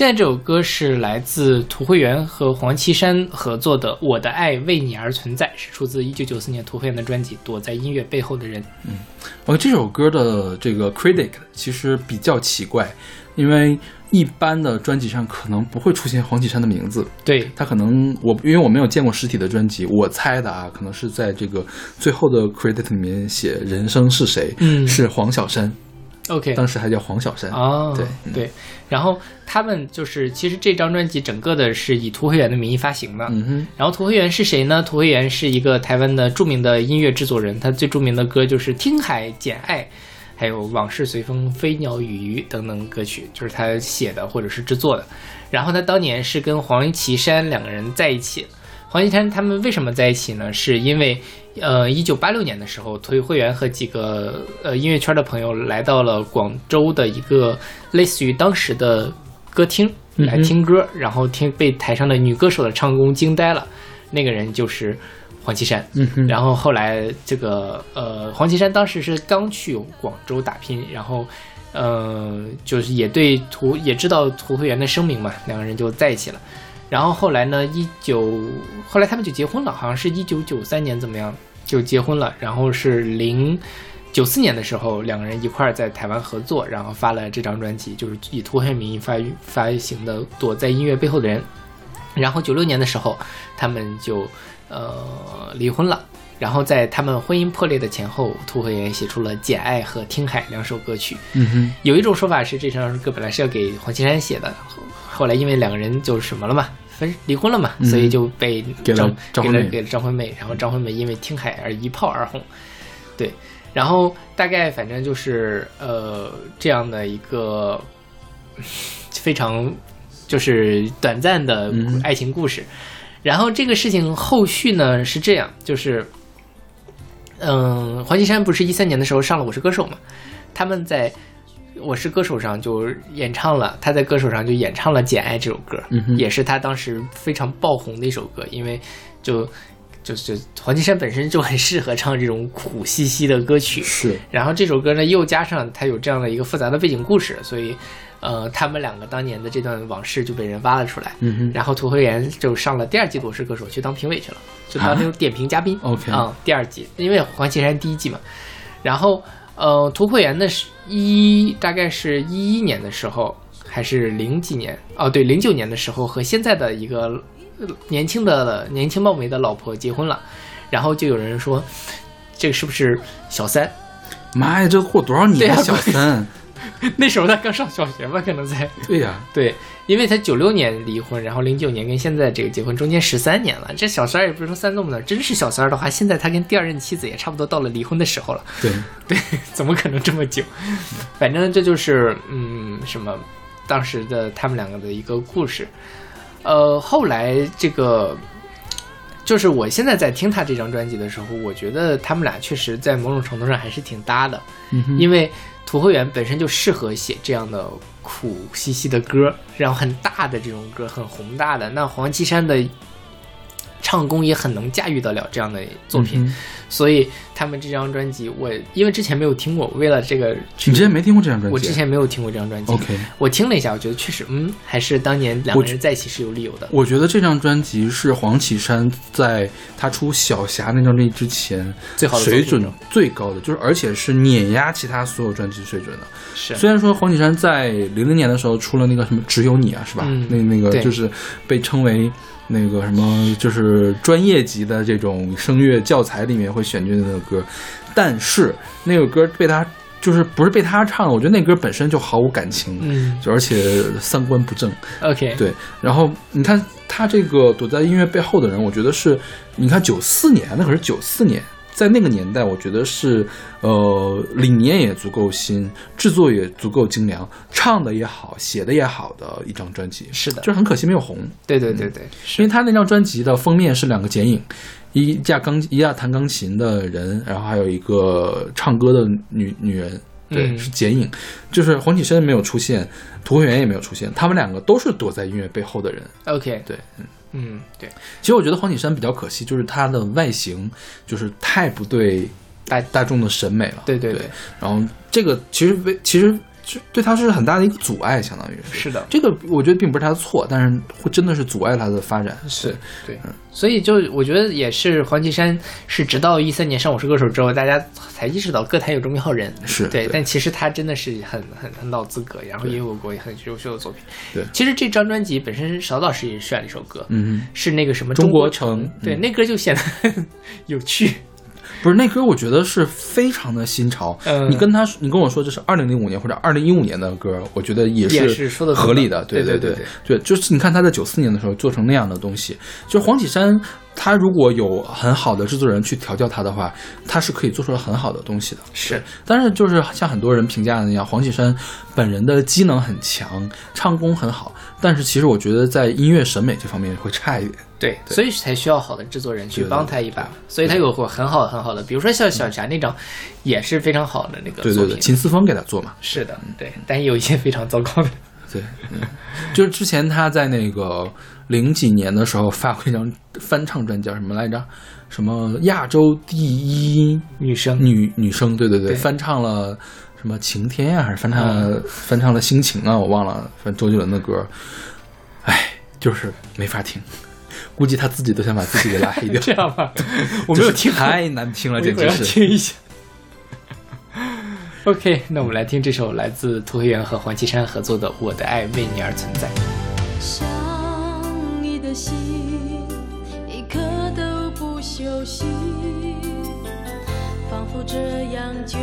现在这首歌是来自涂慧源和黄绮珊合作的《我的爱为你而存在》，是出自一九九四年涂慧源的专辑《躲在音乐背后的人》。嗯，我这首歌的这个 critic 其实比较奇怪，因为一般的专辑上可能不会出现黄绮珊的名字。对他可能我因为我没有见过实体的专辑，我猜的啊，可能是在这个最后的 credit 里面写人生是谁，嗯是黄小山，，OK，当时还叫黄小山。哦，对嗯对，然后他们就是其实这张专辑整个的是以涂慧源的名义发行的。嗯哼，然后涂慧源是谁呢？涂慧源是一个台湾的著名的音乐制作人，他最著名的歌就是《听海简爱》，还有《往事随风》《飞鸟与鱼》等等歌曲，就是他写的或者是制作的。然后他当年是跟黄绮珊两个人在一起。黄绮珊他们为什么在一起呢？是因为，呃，一九八六年的时候，涂慧源和几个呃音乐圈的朋友来到了广州的一个类似于当时的歌厅来听歌，然后听被台上的女歌手的唱功惊呆了。那个人就是黄绮珊。嗯哼，然后后来这个呃，黄绮珊当时是刚去广州打拼，然后呃，就是也对涂也知道涂慧源的声名嘛，两个人就在一起了。然后后来呢，一九后来他们就结婚了，好像是一九九三年怎么样就结婚了。然后是零九四年的时候，两个人一块儿在台湾合作，然后发了这张专辑，就是以涂慧源名义发发行的《躲在音乐背后的人》。然后九六年的时候，他们就呃离婚了。然后在他们婚姻破裂的前后，涂慧源写出了《简爱》和《听海》两首歌曲。嗯哼，有一种说法是，这首歌本来是要给黄绮珊写的，后后来因为两个人就什么了嘛，分离婚了嘛，嗯所以就被给了给了给了张惠妹，然后张惠妹因为《听海》而一炮而红。对，然后大概反正就是呃这样的一个 非常就是短暂的嗯爱情故事。然后这个事情后续呢是这样，就是嗯，黄绮珊不是一三年的时候上了《我是歌手》嘛，他们在《我是歌手》上就演唱了，他在《歌手》上就演唱了《简爱》这首歌，嗯也是他当时非常爆红的一首歌，因为就就就黄绮珊本身就很适合唱这种苦兮兮的歌曲，是，然后这首歌呢又加上他有这样的一个复杂的背景故事，所以呃，他们两个当年的这段往事就被人挖了出来。嗯哼，然后涂慧源就上了第二季《我是歌手》去当评委去了，就当那种点评嘉宾。啊 OK 啊、第二季，因为黄绮珊第一季嘛，然后呃，涂慧源的是一大概是一一年的时候，还是零几年？哦，对，零九年的时候和现在的一个呃年轻的年轻貌美的老婆结婚了，然后就有人说这个是不是小三？妈呀，这过多少年了，小三？那时候他刚上小学吧，可能才。对呀，对，因为他九六年离婚，然后零九年跟现在这个结婚，中间十三年了。这小三儿也不是说三这么的，真是小三儿的话，现在他跟第二任妻子也差不多到了离婚的时候了。对，对，怎么可能这么久？反正这就是嗯，什么当时的他们两个的一个故事。呃，后来这个就是我现在在听他这张专辑的时候，我觉得他们俩确实在某种程度上还是挺搭的。嗯，因为土慧园本身就适合写这样的苦兮兮的歌，然后很大的这种歌，很宏大的。那黄绮珊的唱功也很能驾驭得了这样的作品，嗯所以他们这张专辑，我因为之前没有听过，为了这个去你之前没听过这张专辑？我之前没有听过这张专辑 OK，我听了一下，我觉得确实，嗯，还是当年两个人在一起是有理由的。我觉得这张专辑是黄绮珊在她出《小霞》那张专辑之前最好的水准最高的，就是而且是碾压其他所有专辑水准的。是虽然说黄绮珊在零零年的时候出了那个什么《只有你》啊，是吧？嗯那那个对就是被称为那个什么，就是专业级的这种声乐教材里面会选进的那个歌，但是那个歌被他就是不是被他唱的，我觉得那歌本身就毫无感情，嗯就而且三观不正。，OK，对，然后你看他这个躲在音乐背后的人，我觉得是，你看九四年，那可是九四年，在那个年代，我觉得是呃理念也足够新，制作也足够精良，唱的也好，写的也好的一张专辑。是的，就很可惜没有红。对对对对，因为他那张专辑的封面是两个剪影，一架钢一架弹钢琴的人，然后还有一个唱歌的女女人。对，是剪影，就是黄绮珊没有出现，涂慧源也没有出现，他们两个都是躲在音乐背后的人。OK，对，嗯嗯，对。其实我觉得黄绮珊比较可惜，就是她的外形就是太不对大大众的审美了。对对对。然后这个其实为其实。对他是很大的一个阻碍，相当于是是的。这个我觉得并不是他的错，但是会真的是阻碍他的发展。是对，所以就我觉得也是黄绮珊是直到一三年上《我是歌手》之后，大家才意识到歌坛有这么一号人。是对，但其实他真的是很很很老资格，然后也有过很优秀的作品。对，其实这张专辑本身，邵老师也选了一首歌，嗯，是那个什么中国城，对，那歌就显得 有趣。不是那歌，我觉得是非常的新潮。你跟他，你跟我说这是二零零五年或者二零一五年的歌，我觉得也是合理的。对对对对，就是你看他在九四年的时候做成那样的东西，就黄绮珊，他如果有很好的制作人去调教他的话，他是可以做出来很好的东西的。是，但是就是像很多人评价的那样，黄绮珊本人的机能很强，唱功很好，但是其实我觉得在音乐审美这方面会差一点。对，所以才需要好的制作人去帮他一把。所以他有过很好很好的，比如说像小霞那张，也是非常好的那个对对对，秦思峰给他做嘛。是的，对，但也有一些非常糟糕的。对，就是之前他在那个零几年的时候发过一张翻唱专辑，叫什么来着？什么亚洲第一女生女女生？对对对，翻唱了什么晴天呀，还是翻唱翻唱了心情啊？我忘了，翻周杰伦的歌。哎，就是没法听。估计他自己都想把自己给拉黑掉。这样吧，我没有听，太难听了，简直是。听一下。OK，那我们来听这首来自涂黑源和黄绮珊合作的《我的爱为你而存在》。心，一刻都不休息，仿佛这样就。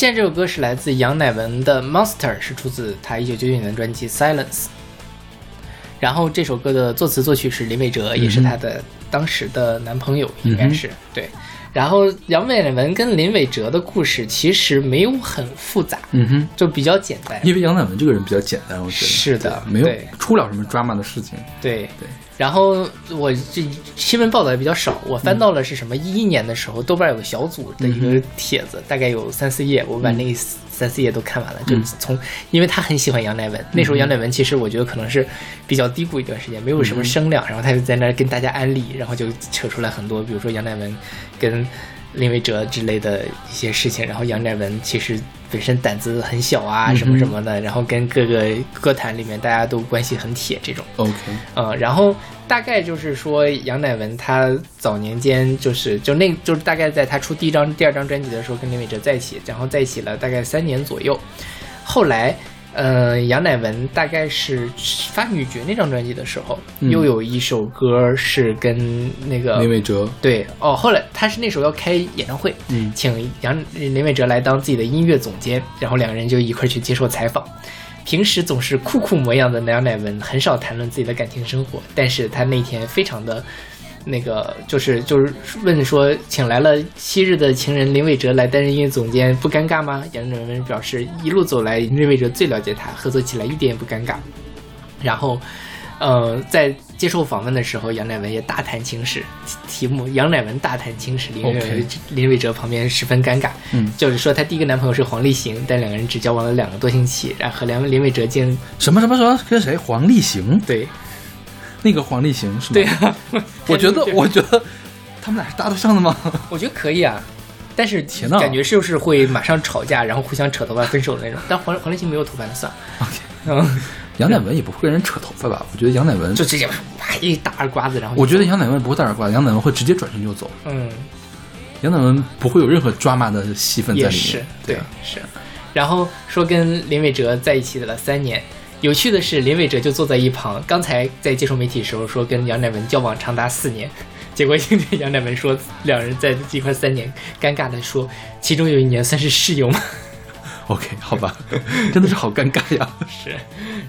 现在这首歌是来自杨乃文的《Monster》，是出自他一九九九年的专辑《Silence》。然后这首歌的作词作曲是林伟哲，也是他的当时的男朋友，应该是对。然后杨乃文跟林伟哲的故事其实没有很复杂，嗯哼，就比较简单。因为杨乃文这个人比较简单，我觉得是的，没有出不了什么 drama 的事情。对对。然后我这新闻报道也比较少，我翻到了是什么一一年的时候，豆瓣有个小组的一个帖子，大概有三四页，我把那三四页都看完了。就从，因为他很喜欢杨乃文，那时候杨乃文其实我觉得可能是比较低谷一段时间，没有什么声量，然后他就在那跟大家安利，然后就扯出来很多，比如说杨乃文跟林伟哲之类的一些事情，然后杨乃文其实。本身胆子很小啊，什么什么的，然后跟各个歌坛里面大家都关系很铁，这种。OK，嗯，然后大概就是说杨乃文他早年间就是就那就是大概在他出第一张、第二张专辑的时候跟林伟哲在一起，然后在一起了大概三年左右，后来。呃，杨乃文大概是发《女爵》那张专辑的时候，又有一首歌是跟那个林伟哲对哦，后来他是那时候要开演唱会，嗯，请杨林伟哲来当自己的音乐总监，然后两个人就一块去接受采访。平时总是酷酷模样的杨乃文很少谈论自己的感情生活，但是他那天非常的。那个就是就是问说，请来了昔日的情人林伟哲来担任音乐总监，不尴尬吗？杨乃文表示，一路走来，林伟哲最了解他，合作起来一点也不尴尬。然后，呃，在接受访问的时候，杨乃文也大谈情史，题目杨乃文大谈情史，林伟林伟哲旁边十分尴尬。嗯，就是说他第一个男朋友是黄立行，但两个人只交往了两个多星期，然后和梁林伟哲竟什么什么什么跟谁黄立行？对。那个黄立行是吗？对啊，我觉得，我觉得他们俩是搭得上的吗？我觉得可以啊，但是感觉是不是会马上吵架，然后互相扯头发分手的那种。但黄黄立行没有头发的算。嗯，杨乃文也不会跟人扯头发吧？我觉得杨乃文就直接啪一大耳刮子，然后我觉得杨乃文不会大耳刮，杨乃文会直接转身就走。嗯，杨乃文不会有任何抓马的戏份在里面。对，是。然后说跟林伟哲在一起了三年。有趣的是，林伟哲就坐在一旁。刚才在接受媒体的时候说跟杨乃文交往长达四年，结果今天杨乃文说两人在一块三年，尴尬的说其中有一年算是室友吗？OK，好吧，真的是好尴尬呀。是，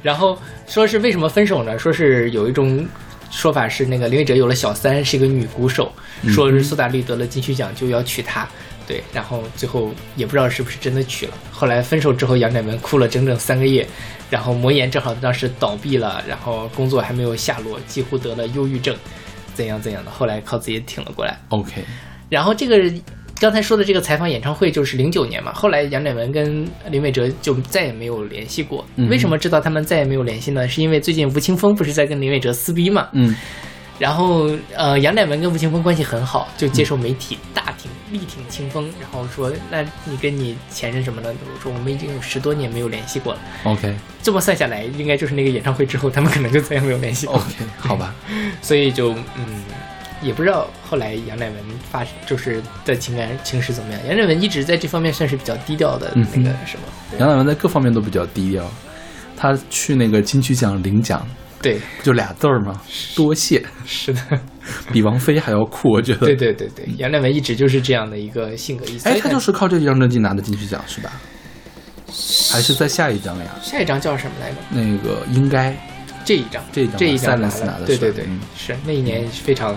然后说是为什么分手呢？说是有一种说法是那个林伟哲有了小三，是一个女鼓手，说是苏打绿得了金曲奖就要娶她。对，然后最后也不知道是不是真的娶了。后来分手之后，杨乃文哭了整整三个月。然后魔岩正好当时倒闭了，然后工作还没有下落，几乎得了忧郁症，怎样怎样的。后来靠自己挺了过来。OK。然后这个刚才说的这个采访演唱会就是零九年嘛。后来杨乃文跟林伟哲就再也没有联系过。为什么知道他们再也没有联系呢？是因为最近吴青峰不是在跟林伟哲撕逼嘛？嗯。然后，呃，杨乃文跟吴青峰关系很好，就接受媒体大挺力挺清风，然后说：“那你跟你前任什么的？”我说：“我们已经有十多年没有联系过了。” OK，这么算下来，应该就是那个演唱会之后，他们可能就再也没有联系过。OK，好吧。所以就嗯，也不知道后来杨乃文发就是的情感情史怎么样。杨乃文一直在这方面算是比较低调的那个什么。杨乃文在各方面都比较低调，他去那个金曲奖领奖。对，就俩字儿吗？多谢。是的，比王菲还要酷，我觉得。对对对对，杨乃文一直就是这样的一个性格。哎，他就是靠这张专辑拿的金曲奖是吧？还是在下一张呀？下一张叫什么来着？那个应该这一张，这一张，这一张拿的。对对对，是那一年非常。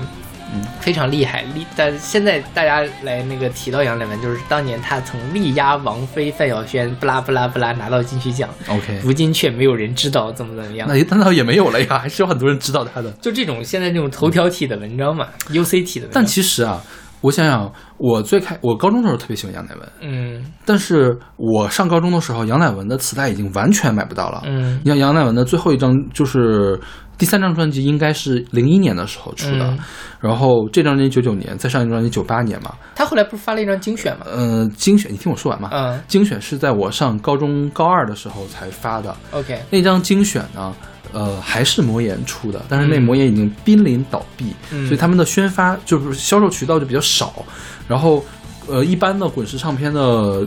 非常厉害，厉但现在大家来那个提到杨乃文，就是当年他曾力压王菲、范晓萱，不拉不拉不拉拿到金曲奖。OK，如今却没有人知道怎么怎么样。那难道也没有了呀？还是有很多人知道他的。就这种现在这种头条体的文章嘛，UC 体的。但其实啊，我想想，我最开我高中的时候特别喜欢杨乃文，嗯，但是我上高中的时候，杨乃文的磁带已经完全买不到了，嗯，你像杨乃文的最后一张就是。第三张专辑应该是零一年的时候出的，然后这张专辑九九年，再上一张专辑九八年嘛。他后来不是发了一张精选吗？嗯，精选，你听我说完嘛。嗯，精选是在我上高中高二的时候才发的。OK，那张精选呢，呃，还是魔岩出的，但是那魔岩已经濒临倒闭，所以他们的宣发就是销售渠道就比较少。然后，呃，一般的滚石唱片的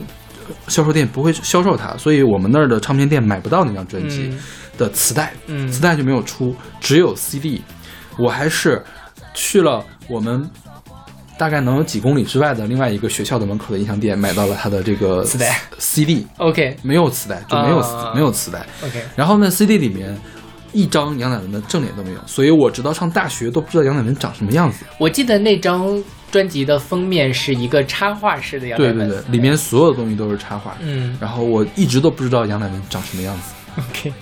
销售店不会销售它，所以我们那儿的唱片店买不到那张专辑。的磁带，嗯，磁带就没有出，只有 CD。我还是去了我们大概能有几公里之外的另外一个学校的门口的音像店买到了他的这个磁带 CD。OK 没有磁带，就没有、啊没有磁带。OK，然后呢，CD 里面一张杨乃文的正脸都没有，所以我直到上大学都不知道杨乃文长什么样子。我记得那张专辑的封面是一个插画式的杨乃文，对对对，里面所有的东西都是插画。嗯然后我一直都不知道杨乃文长什么样子。OK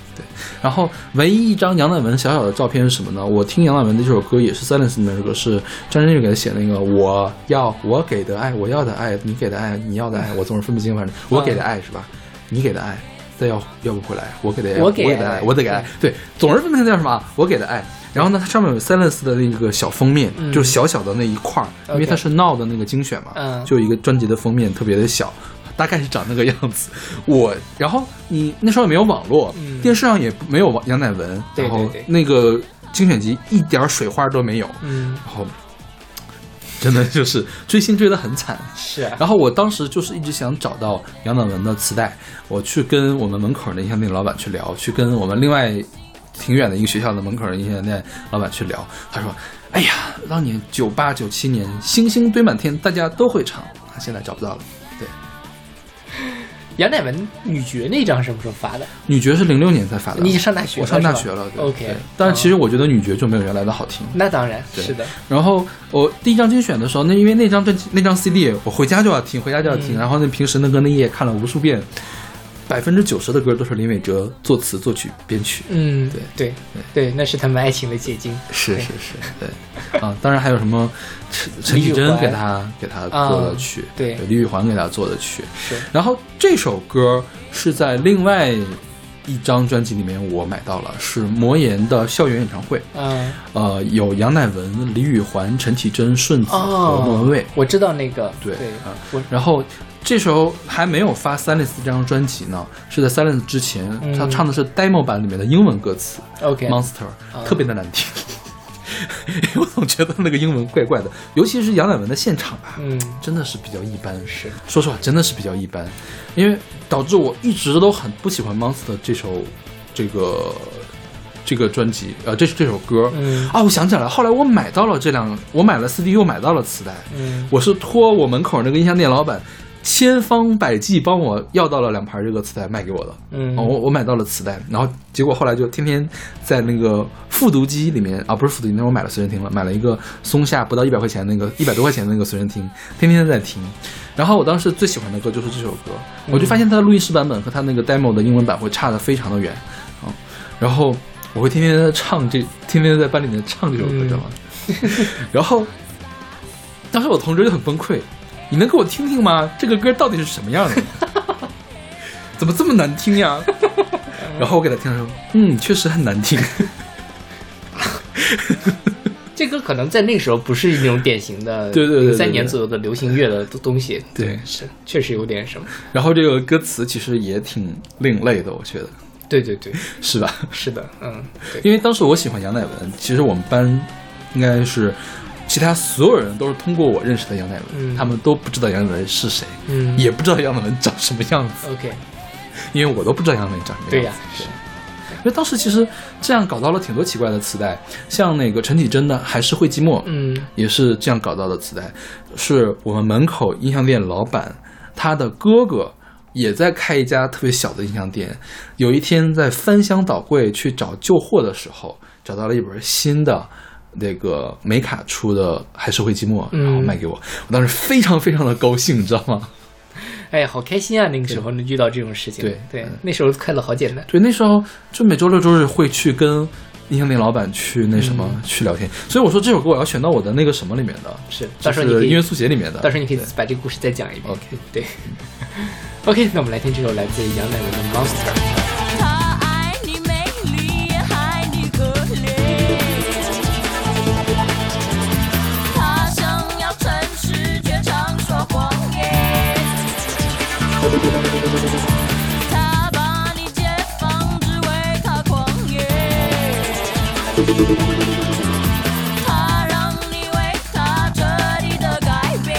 然后唯一一张杨乃文小小的照片是什么呢？我听杨乃文的这首歌也是 Silence 里面这首歌，是张震岳给他写那个我要我给的爱，我要的爱，你给的爱，你要的爱，我总是分不清，反正我给的爱是吧？你给的爱，再要要不回来，我给的爱，我给爱我给的爱，我得给爱，对，总是分不清叫什么啊？我给的爱。然后呢，它上面有 Silence 的那个小封面，嗯就是小小的那一块儿，因为它是 Now 的那个精选嘛，嗯就有一个专辑的封面特别的小，大概是长那个样子。我，然后你那时候也没有网络，嗯电视上也没有杨乃文，然后那个精选集一点水花都没有，嗯然后真的就是追星追得很惨。是啊然后我当时就是一直想找到杨乃文的磁带，我去跟我们门口的音像店老板去聊，去跟我们另外挺远的一个学校的门口的音像店老板去聊。他说：“哎呀，当年九八九七年星星堆满天，大家都会唱，现在找不到了。”对，杨乃文女爵那张什么时候发的？女爵是零六年才发的，你上大学我上大学了。对 OK 但是其实我觉得女爵就没有原来的好听。那当然是的，然后我第一张精选的时候，那因为那张专辑那张 CD 我回家就要听，回家就要听，嗯然后那平时那个那页看了无数遍，百分之九十的歌都是林伟哲作词、作曲、编曲。嗯对。对对，那是他们爱情的结晶。是是是，对。啊，当然还有什么陈陈绮贞给他给他做的曲，啊对。李宇环给他做的曲，是。然后这首歌是在另外一张专辑里面我买到了，是魔岩的校园演唱会，嗯。呃，有杨乃文、李宇环、陈绮贞、顺子和莫文蔚。哦，我知道那个。对对啊，我然后这时候还没有发《Silence》这张专辑呢，是在《Silence》之前，嗯他唱的是 demo 版里面的英文歌词 OK Monster，啊特别的难听。我总觉得那个英文怪怪的，尤其是杨乃文的现场吧，嗯真的是比较一般。是说实话，真的是比较一般，因为导致我一直都很不喜欢 Monster 这首这个这个专辑，呃，这是这首歌。嗯啊，我想起来了，后来我买到了这辆，我买了 CD，又买到了磁带。嗯我是托我门口那个音像店老板千方百计帮我要到了两盘这个磁带卖给我的。嗯哦我我买到了磁带，然后结果后来就天天在那个复读机里面啊，不是复读机，那我买了随身听了，买了一个松下不到一百块钱那个一百多块钱的那个随身听，天天在听。然后我当时最喜欢的歌就是这首歌，我就发现它的录音室版本和它那个 demo 的英文版会差的非常的远啊、然后我会天天在唱这，天天在班里面唱这首歌，嗯知道吗？然后当时我同桌就很崩溃，你能给我听听吗？这个歌到底是什么样的？怎么这么难听呀？然后我给他听，他说：“嗯，确实很难听。这歌可能在那个时候不是那种典型的对对对三年左右的流行乐的东西，对是确实有点什么，”然后这个歌词其实也挺另类的，我觉得对对对，是吧？是的，嗯，因为当时我喜欢杨乃文，其实我们班应该是其他所有人都是通过我认识的杨乃文，嗯。他们都不知道杨乃文是谁，嗯。也不知道杨乃文长什么样子，OK，因为我都不知道杨乃文长什么对呀样子。，对因为当时其实这样搞到了挺多奇怪的磁带，像那个陈绮贞的《还是会寂寞》，嗯。也是这样搞到的磁带，是我们门口音像店老板他的哥哥也在开一家特别小的音像店。有一天在翻箱倒柜去找旧货的时候，找到了一本新的那个美卡出的《还是会寂寞》，嗯然后卖给我。我当时非常非常的高兴，你知道吗？哎呀，好开心啊！那个时候能遇到这种事情，对对嗯，那时候快乐好简单。对，那时候就每周六周日会去跟音像店老板去那什么、嗯去聊天，所以我说这首歌我要选到我的那个什么里面的，是，到时候音乐速写里面的。到时候你可以把这个故事再讲一遍。OK 对，OK，那我们来听这首来自杨乃文的《Monster》。他把你解放，只为他狂野。他让你为他彻底的改变。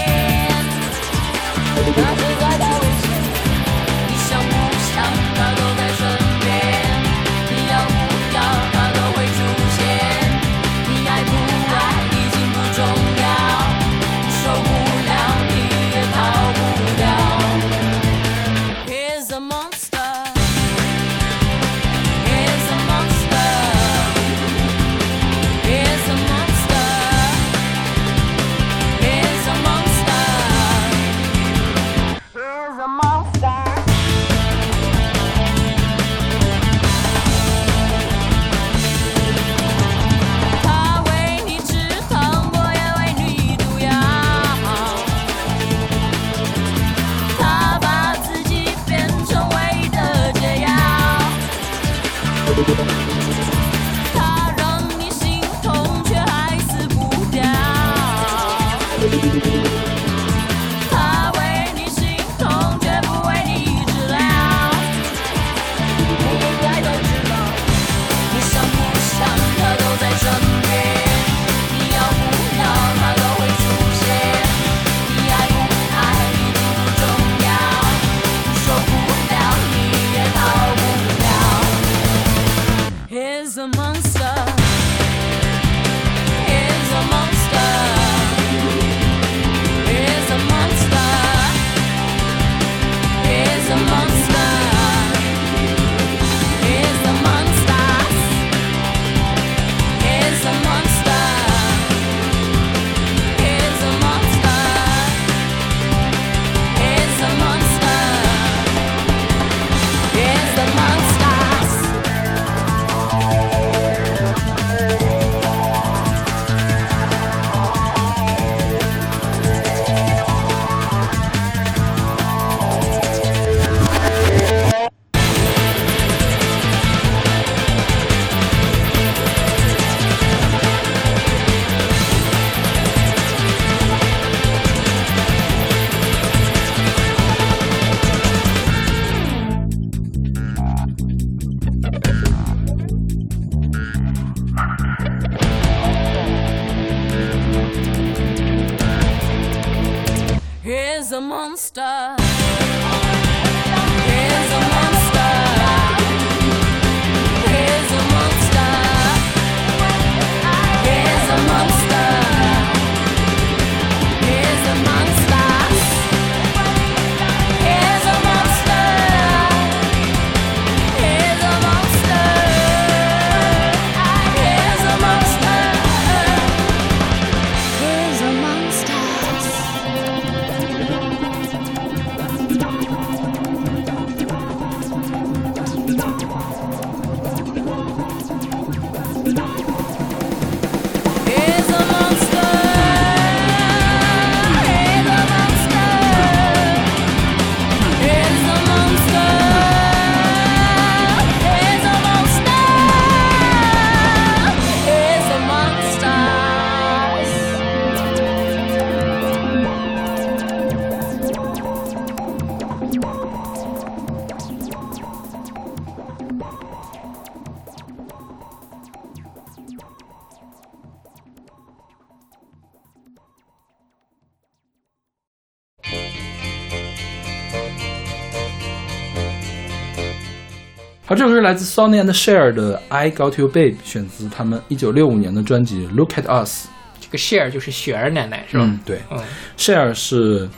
是来自 Sonny and Cher 的《I Got You Babe》，选自他们一九六五年的专辑《Look at Us》。这个 share 就是雪儿奶奶是吧？嗯，对嗯，Cher 是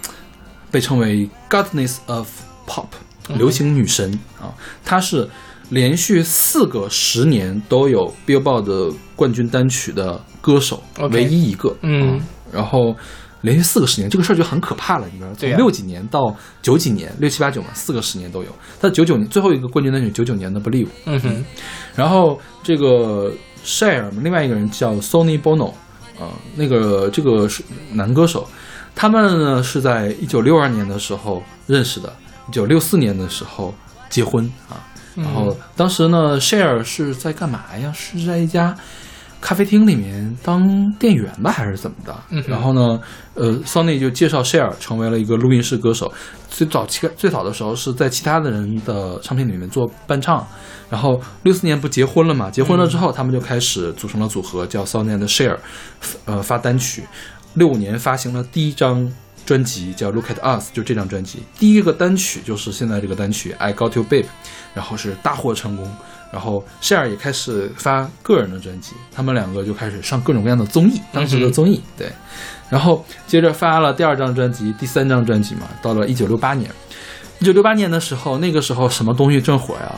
被称为 Goddess of Pop 流行女神啊，她是连续四个十年都有 Billboard 的冠军单曲的歌手唯一一个。嗯啊然后连续四个十年，这个事儿就很可怕了，你知道吗？从六几年到九几年，六七八九嘛，四个十年都有。他九九年最后一个冠军单曲，九九年的《Believe》。嗯哼，然后这个 Share 另外一个人叫 Sonny Bono，啊、那个这个是男歌手，他们呢是在一九六二年的时候认识的，一九六四年的时候结婚啊。然后当时呢，Share 是在干嘛呀？是在一家咖啡厅里面当店员吧，还是怎么的？嗯然后呢，呃，Sony 就介绍 Share 成为了一个录音室歌手。最早期最早的时候是在其他的人的唱片里面做伴唱，然后六四年不结婚了嘛？结婚了之后，他们就开始组成了组合，叫 Sony and Cher，呃，发单曲。六五年发行了第一张专辑，叫《Look at Us》，就这张专辑。第一个单曲就是现在这个单曲《I Got You Babe》，然后是大获成功。然后 Share 也开始发个人的专辑，他们两个就开始上各种各样的综艺，当时的综艺，对。然后接着发了第二张专辑、第三张专辑嘛，到了一九六八年。一九六八年的时候，那个时候什么东西正火呀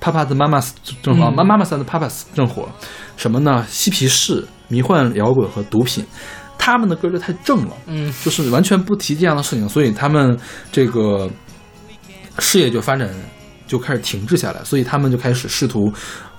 ？Papas 的 Mamas 正火，嗯妈妈桑的 Papas 正火。什么呢？嬉皮士、迷幻摇滚和毒品。他们的歌就太正了，嗯就是完全不提这样的事情，所以他们这个事业就发展就开始停滞下来，所以他们就开始试图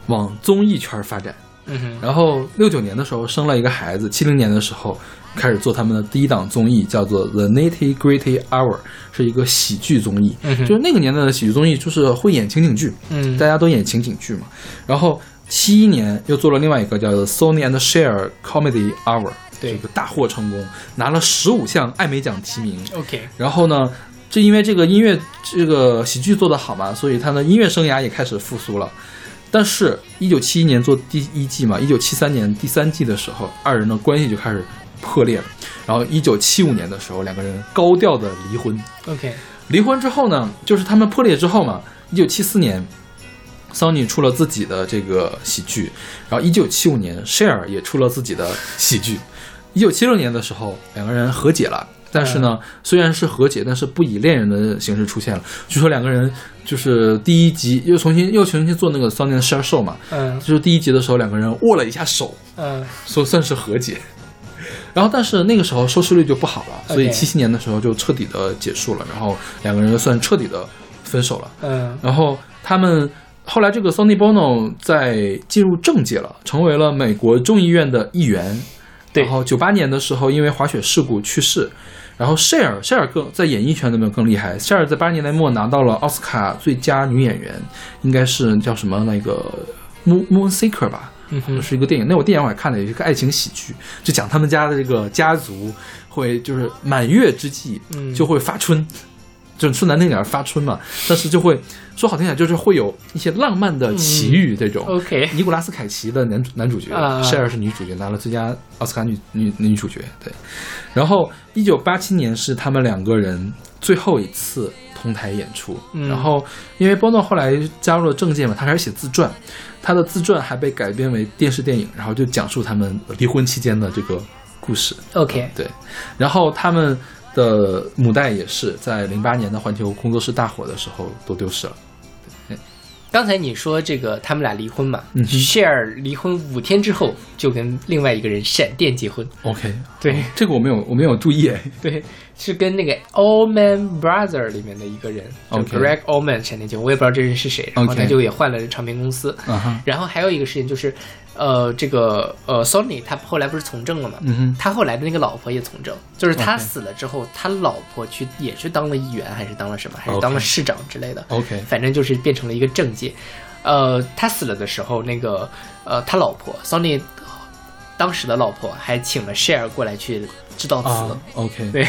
往综艺圈发展。嗯哼，然后六九年的时候生了一个孩子，七零年的时候开始做他们的第一档综艺，叫做《The Nitty Gritty Hour》，是一个喜剧综艺。嗯哼就是那个年代的喜剧综艺，就是会演情景剧，嗯大家都演情景剧嘛。然后七一年又做了另外一个叫做 Sony and Share Comedy Hour，对这个大获成功，拿了十五项艾美奖提名。，OK，然后呢，就因为这个音乐这个喜剧做得好嘛，所以他的音乐生涯也开始复苏了。但是，一九七一年做第一季嘛，一九七三年第三季的时候，二人的关系就开始破裂了。然后，一九七五年的时候，两个人高调的离婚。OK，离婚之后呢，就是他们破裂之后嘛，一九七四年，Sony 出了自己的这个喜剧，然后一九七五年，Share 也出了自己的喜剧。一九七六年的时候，两个人和解了，但是呢，虽然是和解，但是不以恋人的形式出现了。据说两个人就是第一集又重新又重新做那个 Sony 的 share Show 嘛，嗯就是第一集的时候两个人握了一下手，嗯说算是和解。然后，但是那个时候收视率就不好了，所以七七年的时候就彻底的结束了，然后两个人算彻底的分手了。嗯然后他们后来这个 Sonny Bono 在进入政界了，成为了美国众议院的议员。对然后九八年的时候因为滑雪事故去世。然后 Cher Cher 更在演艺圈那边更厉害，Cher 在八十年代末拿到了奥斯卡最佳女演员，应该是叫什么那个 Moon Moonseeker 吧，嗯是一个电影。那我电影我还看了，有一个爱情喜剧，就讲他们家的这个家族会就是满月之际嗯就会发春，就说难听点发春嘛，但是就会说好听点就是会有一些浪漫的奇遇这种。OK，尼古拉斯凯奇的男男主角，Cher 是女主角，拿了最佳奥斯卡女女女主角。对，然后一九八七年是他们两个人最后一次同台演出。然后因为 Bono 后来加入了政界嘛，他开始写自传，他的自传还被改编为电视电影，然后就讲述他们离婚期间的这个。故事，OK，对，然后他们的母带也是在零八年的环球工作室大火的时候都丢失了。刚才你说这个他们俩离婚嘛嗯？Share 离婚五天之后就跟另外一个人闪电结婚。OK，对，这个我没有我没有注意。对，是跟那个 Allman Brother 里面的一个人，Greg Allman 闪电结婚。我也不知道这人是谁，然后他就也换了唱片公司。然后还有一个事情就是。呃，这个呃，Sony 他后来不是从政了嘛？嗯他后来的那个老婆也从政，就是他死了之后，他老婆去也去当了议员，还是当了什么？还是当了市长之类的？OK，反正就是变成了一个政界。呃，他死了的时候，那个呃，他老婆 Sony 当时的老婆还请了 Share 过来去。知道词，OK，对，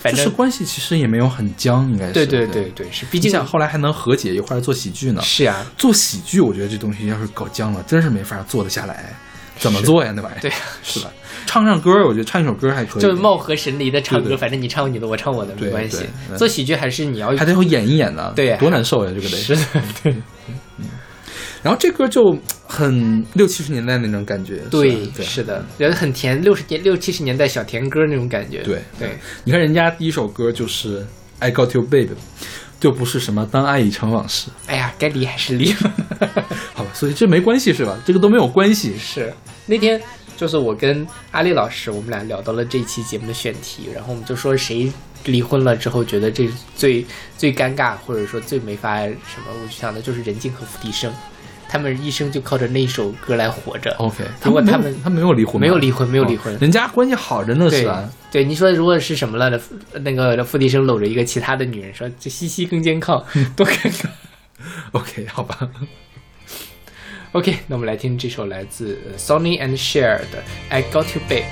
反正关系其实也没有很僵，应该是对对对对，是，毕竟后来还能和解，一块儿做喜剧呢。是呀，做喜剧，我觉得这东西要是搞僵了，真是没法做得下来。怎么做呀？那玩意儿，对，是吧？唱唱歌，我觉得唱一首歌还可以，就貌合神离的唱歌，反正你唱你的，我唱我的，没关系。做喜剧还是你要还得会演一演呢，对，多难受呀，这个得。是的，对。然后这歌就很六七十年代那种感觉，对，是的，觉得很甜，六十年六七十年代小甜歌那种感觉，对对。你看人家第一首歌就是《I Got You Baby》，就不是什么当爱已成往事。哎呀，该离还是离，好吧，所以这没关系是吧？这个都没有关系。是那天就是我跟阿丽老师，我们俩聊到了这期节目的选题，然后我们就说谁离婚了之后觉得这最最尴尬，或者说最没法什么，我就想的就是任静和付笛声。他们一生就靠着那首歌来活着。OK，如果他们他没有离婚，没有离婚，没有离婚，人家关系好着呢，是吧？对，你说如果是什么了？那个付笛声搂着一个其他的女人，说这西西更健康，多尴尬。OK，好吧。OK，那我们来听这首来自 Sony and Cher 的《I Got You Babe》。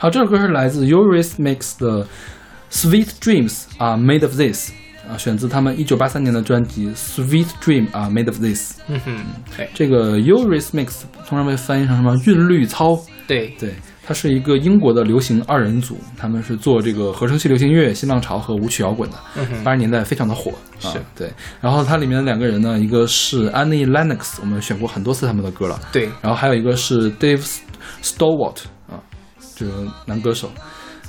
好，这首歌是来自 Eurythmics 的《Sweet Dreams Are Made of This》啊，选自他们一九八三年的专辑《Sweet Dream Are Made of This》。嗯哼，对这个 Eurythmics 通常被翻译成什么韵律操？对，对，它是一个英国的流行二人组，他们是做这个合成器流行乐、新浪潮和舞曲摇滚的，八十年代非常的火。啊是对，然后它里面的两个人呢，一个是 Annie Lennox，我们选过很多次他们的歌了，对，然后还有一个是 Dave Stewart 啊，这个男歌手。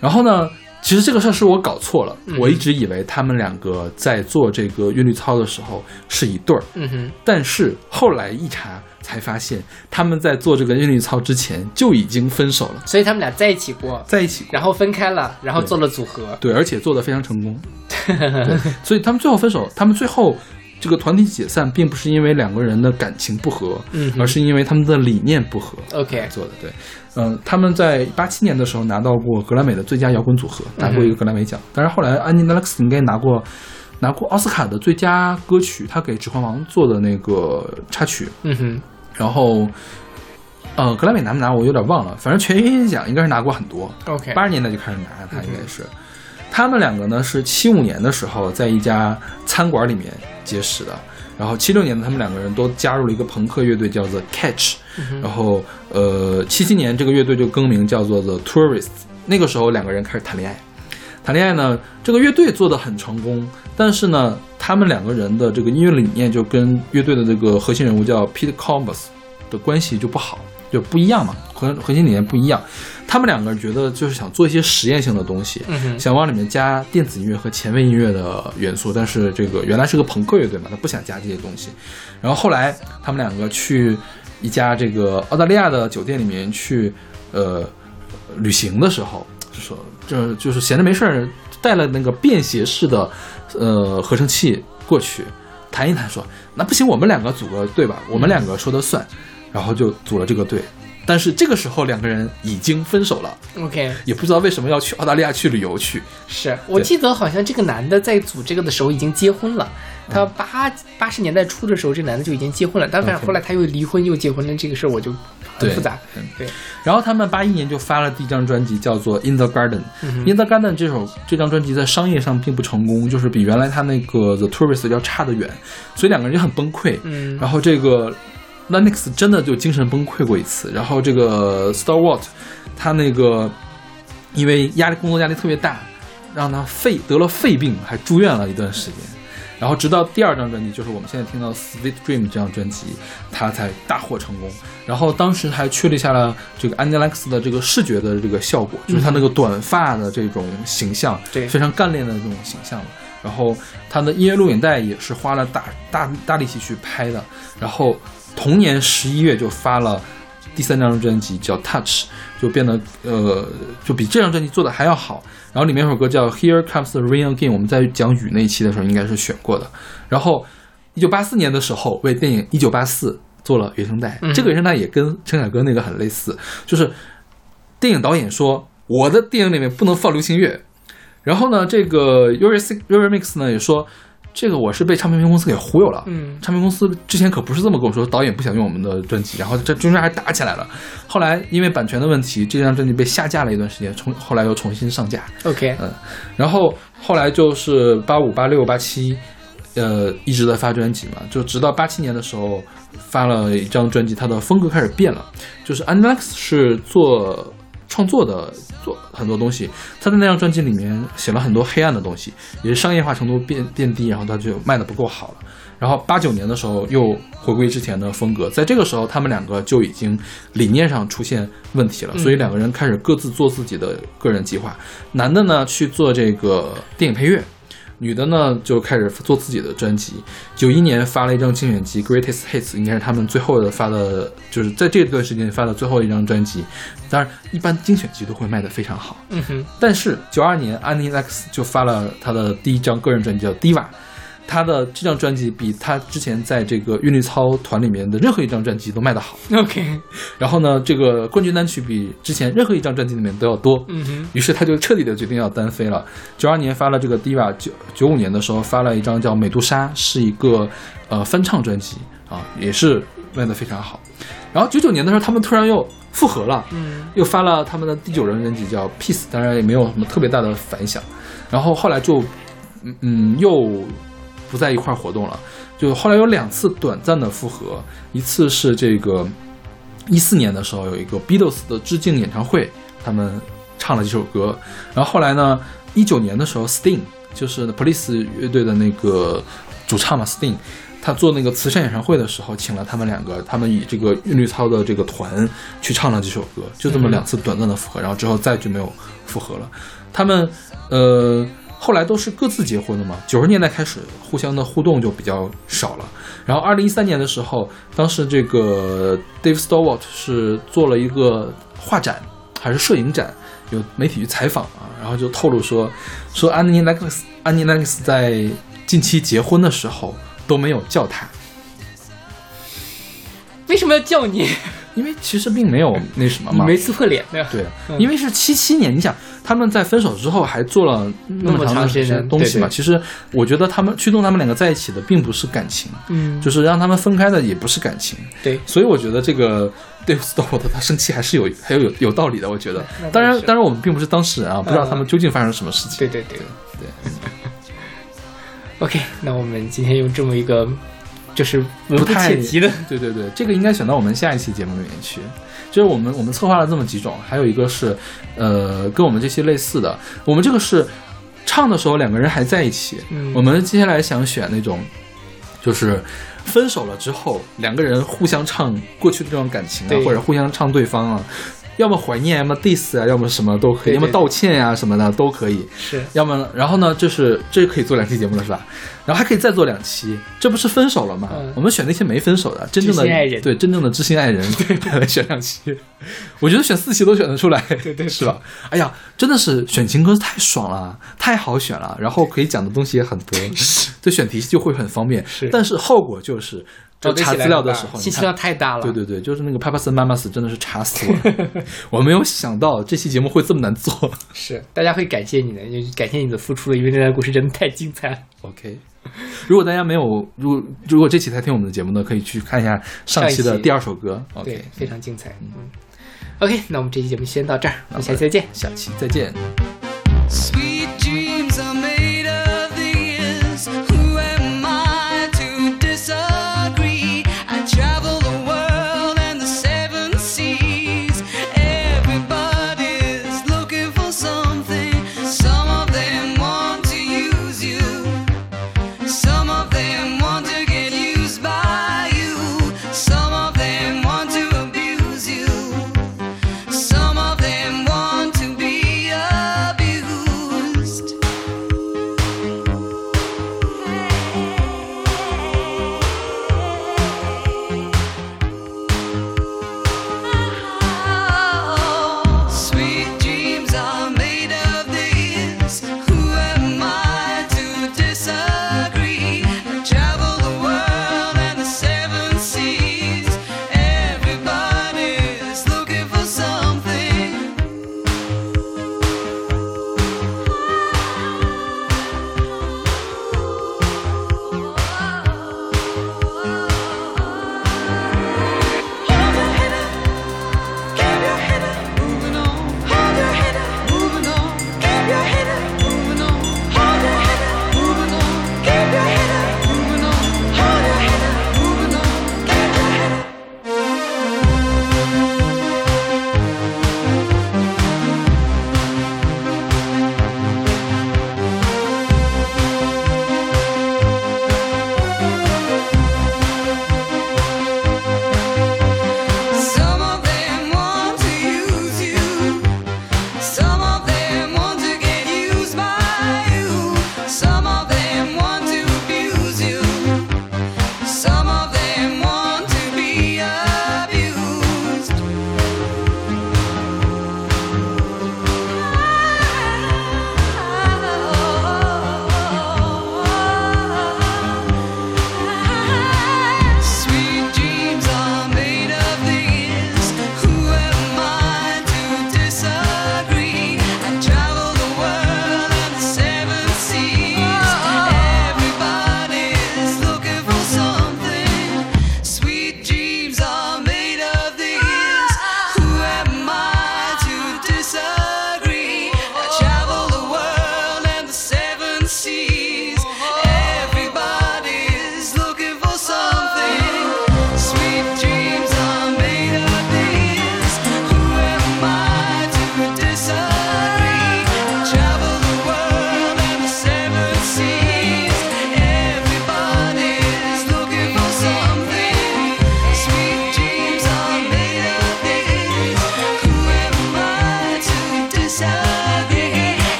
然后呢，其实这个事儿是我搞错了，我一直以为他们两个在做这个韵律操的时候是一对儿，嗯哼，但是后来一查才发现，他们在做这个韵律操之前就已经分手了，所以他们俩在一起过，在一起过。然后分开了，然后做了组合。对，而且做得非常成功。对，所以他们最后分手，他们最后这个团体解散，并不是因为两个人的感情不和，嗯而是因为他们的理念不合。OK，做的对，嗯、他们在八七年的时候拿到过格莱美的最佳摇滚组合，拿过一个格莱美奖。但是后来安妮·德莱克斯应该拿过拿过奥斯卡的最佳歌曲，他给《指环王》做的那个插曲。嗯哼，然后，呃，格莱美拿没拿我有点忘了，反正全音乐奖应该是拿过很多。OK 八十年代就开始拿，他应该是。他们两个呢是七五年的时候在一家餐馆里面结识的，然后七六年呢他们两个人都加入了一个朋克乐队，叫做 Catch，、然后呃七七年这个乐队就更名叫做 The Tourists，那个时候两个人开始谈恋爱。谈恋爱呢，这个乐队做的很成功，但是呢，他们两个人的这个音乐理念就跟乐队的这个核心人物叫 Pete Combs 的关系就不好，就不一样嘛，核核心理念不一样。他们两个人觉得就是想做一些实验性的东西，嗯想往里面加电子音乐和前卫音乐的元素，但是这个原来是个朋克乐队嘛，他不想加这些东西。然后后来他们两个去一家这个澳大利亚的酒店里面去呃旅行的时候，就说这就是闲着没事儿带了那个便携式的呃合成器过去谈一谈说，那不行，我们两个组个队吧，我们两个说的算，然后就组了这个队。但是这个时候两个人已经分手了，OK，也不知道为什么要去澳大利亚去旅游去。是我记得好像这个男的在组这个的时候已经结婚了。他嗯八八十年代初的时候，这男的就已经结婚了，但反正后来他又离婚又结婚了，这个事儿我就很复杂。嗯对，然后他们八一年就发了第一张专辑，叫做《In the Garden》。In the Garden》这首这张专辑在商业上并不成功，就是比原来他那个 The Tourist 要差得远，所以两个人就很崩溃。嗯然后这个 Lennox 真的就精神崩溃过一次，然后这个 Starwart 他那个因为压力工作压力特别大，让他肺得了肺病，还住院了一段时间。然后直到第二张专辑，就是我们现在听到《Sweet Dream》这张专辑，他才大获成功。然后当时还确立下了这个 Lennox 的这个视觉的这个效果，就是他那个短发的这种形象，对非常干练的这种形象。然后他的音乐录影带也是花了大大大力气去拍的。然后同年十一月就发了第三张专辑，叫《Touch》，就变得呃，就比这张专辑做的还要好。然后里面有首歌叫《Here Comes the Rain Again》，我们在讲雨那一期的时候应该是选过的。然后一九八四年的时候为电影《一九八四》做了原声带，嗯这个原声带也跟陈凯歌那个很类似，就是电影导演说我的电影里面不能放流行乐，然后呢，这个 Eurythmics Eurythmics 呢也说这个我是被唱片公司给忽悠了，嗯唱片公司之前可不是这么跟我说，导演不想用我们的专辑，然后这中间还打起来了。后来因为版权的问题，这张专辑被下架了一段时间，重后来又重新上架。，OK，嗯，然后后来就是八五、八六、八七，呃，一直在发专辑嘛，就直到八七年的时候发了一张专辑，它的风格开始变了。就是 a n a x 是做创作的，做很多东西。他在那张专辑里面写了很多黑暗的东西，也是商业化程度变变低，然后他就卖的不够好了。然后八九年的时候又回归之前的风格，在这个时候他们两个就已经理念上出现问题了，所以两个人开始各自做自己的个人计划。男的呢去做这个电影配乐，女的呢就开始做自己的专辑。九一年发了一张精选集《Greatest Hits》，应该是他们最后的发的，就是在这段时间发的最后一张专辑。当然，一般精选集都会卖得非常好。嗯哼，但是九二年，安妮 Lex 就发了他的第一张个人专辑叫《Diva》，他的这张专辑比他之前在这个韵律操团里面的任何一张专辑都卖得好。OK，然后呢，这个冠军单曲比之前任何一张专辑里面都要多。嗯哼，于是他就彻底的决定要单飞了。九二年发了这个《Diva》，九九五年的时候发了一张叫《美杜莎》，是一个呃翻唱专辑啊，也是卖得非常好。然后九九年的时候，他们突然又复合了，嗯又发了他们的第九人专辑叫《Peace》，当然也没有什么特别大的反响。然后后来就，嗯嗯，又不在一块儿活动了。就后来有两次短暂的复合，一次是这个一四年的时候有一个 Beatles 的致敬演唱会，他们唱了几首歌。然后后来呢，一九年的时候，Sting 就是 Police 乐队的那个主唱嘛，Sting。他做那个慈善演唱会的时候，请了他们两个，他们以这个韵律操的这个团去唱了几首歌，就这么两次短暂的复合，然后之后再就没有复合了。他们呃后来都是各自结婚的嘛，九十年代开始互相的互动就比较少了。然后二零一三年的时候，当时这个 Dave Stewart 是做了一个画展还是摄影展，有媒体去采访啊，然后就透露说说安妮 Lennox 安妮 Lennox 在近期结婚的时候都没有叫他。为什么要叫你？因为其实并没有那什么嘛，没撕破脸对？对，嗯因为是七七年，你想他们在分手之后还做了那么长的时间间东西嘛，对对其实我觉得他们驱动他们两个在一起的并不是感情，嗯，就是让他们分开的也不是感情，对，所以我觉得这个 Dave Stewart 他生气还是有还有有有道理的，我觉得。当然，当然我们并不是当事人啊，不知道嗯他们究竟发生了什么事情。对对对对。OK，那我们今天用这么一个就是不不太切题的，对对对，这个应该选到我们下一期节目里面去。就是我们我们策划了这么几种，还有一个是，呃，跟我们这些类似的。我们这个是唱的时候两个人还在一起，嗯我们接下来想选那种，就是分手了之后两个人互相唱过去的这种感情啊，或者互相唱对方啊，要么怀念，要么 diss 啊，要么什么都可以，对对要么道歉呀、什么的都可以。是要么，然后呢，就是这可以做两期节目了，是吧？然后还可以再做两期，这不是分手了吗？嗯我们选那些没分手的，真正的爱人对真正的知心爱人，来选两期。我觉得选四期都选得出来，对对是吧？哎呀，真的是选情歌太爽了，太好选了，然后可以讲的东西也很多，对选题就会很方便。是但是后果就是，就查资料的时候，信息量太大了。对对对，就是那个 Papas and Mamas 真的是查死我了，我没有想到这期节目会这么难做。是，大家会感谢你的，就感谢你的付出的，因为那段故事真的太精彩了。OK，如果大家没有，如果如果这期才听我们的节目呢，可以去看一下上期的第二首歌。对 OK，，非常精彩。嗯，OK，那我们这期节目先到这儿，我们下期再见。下期再见。Sweet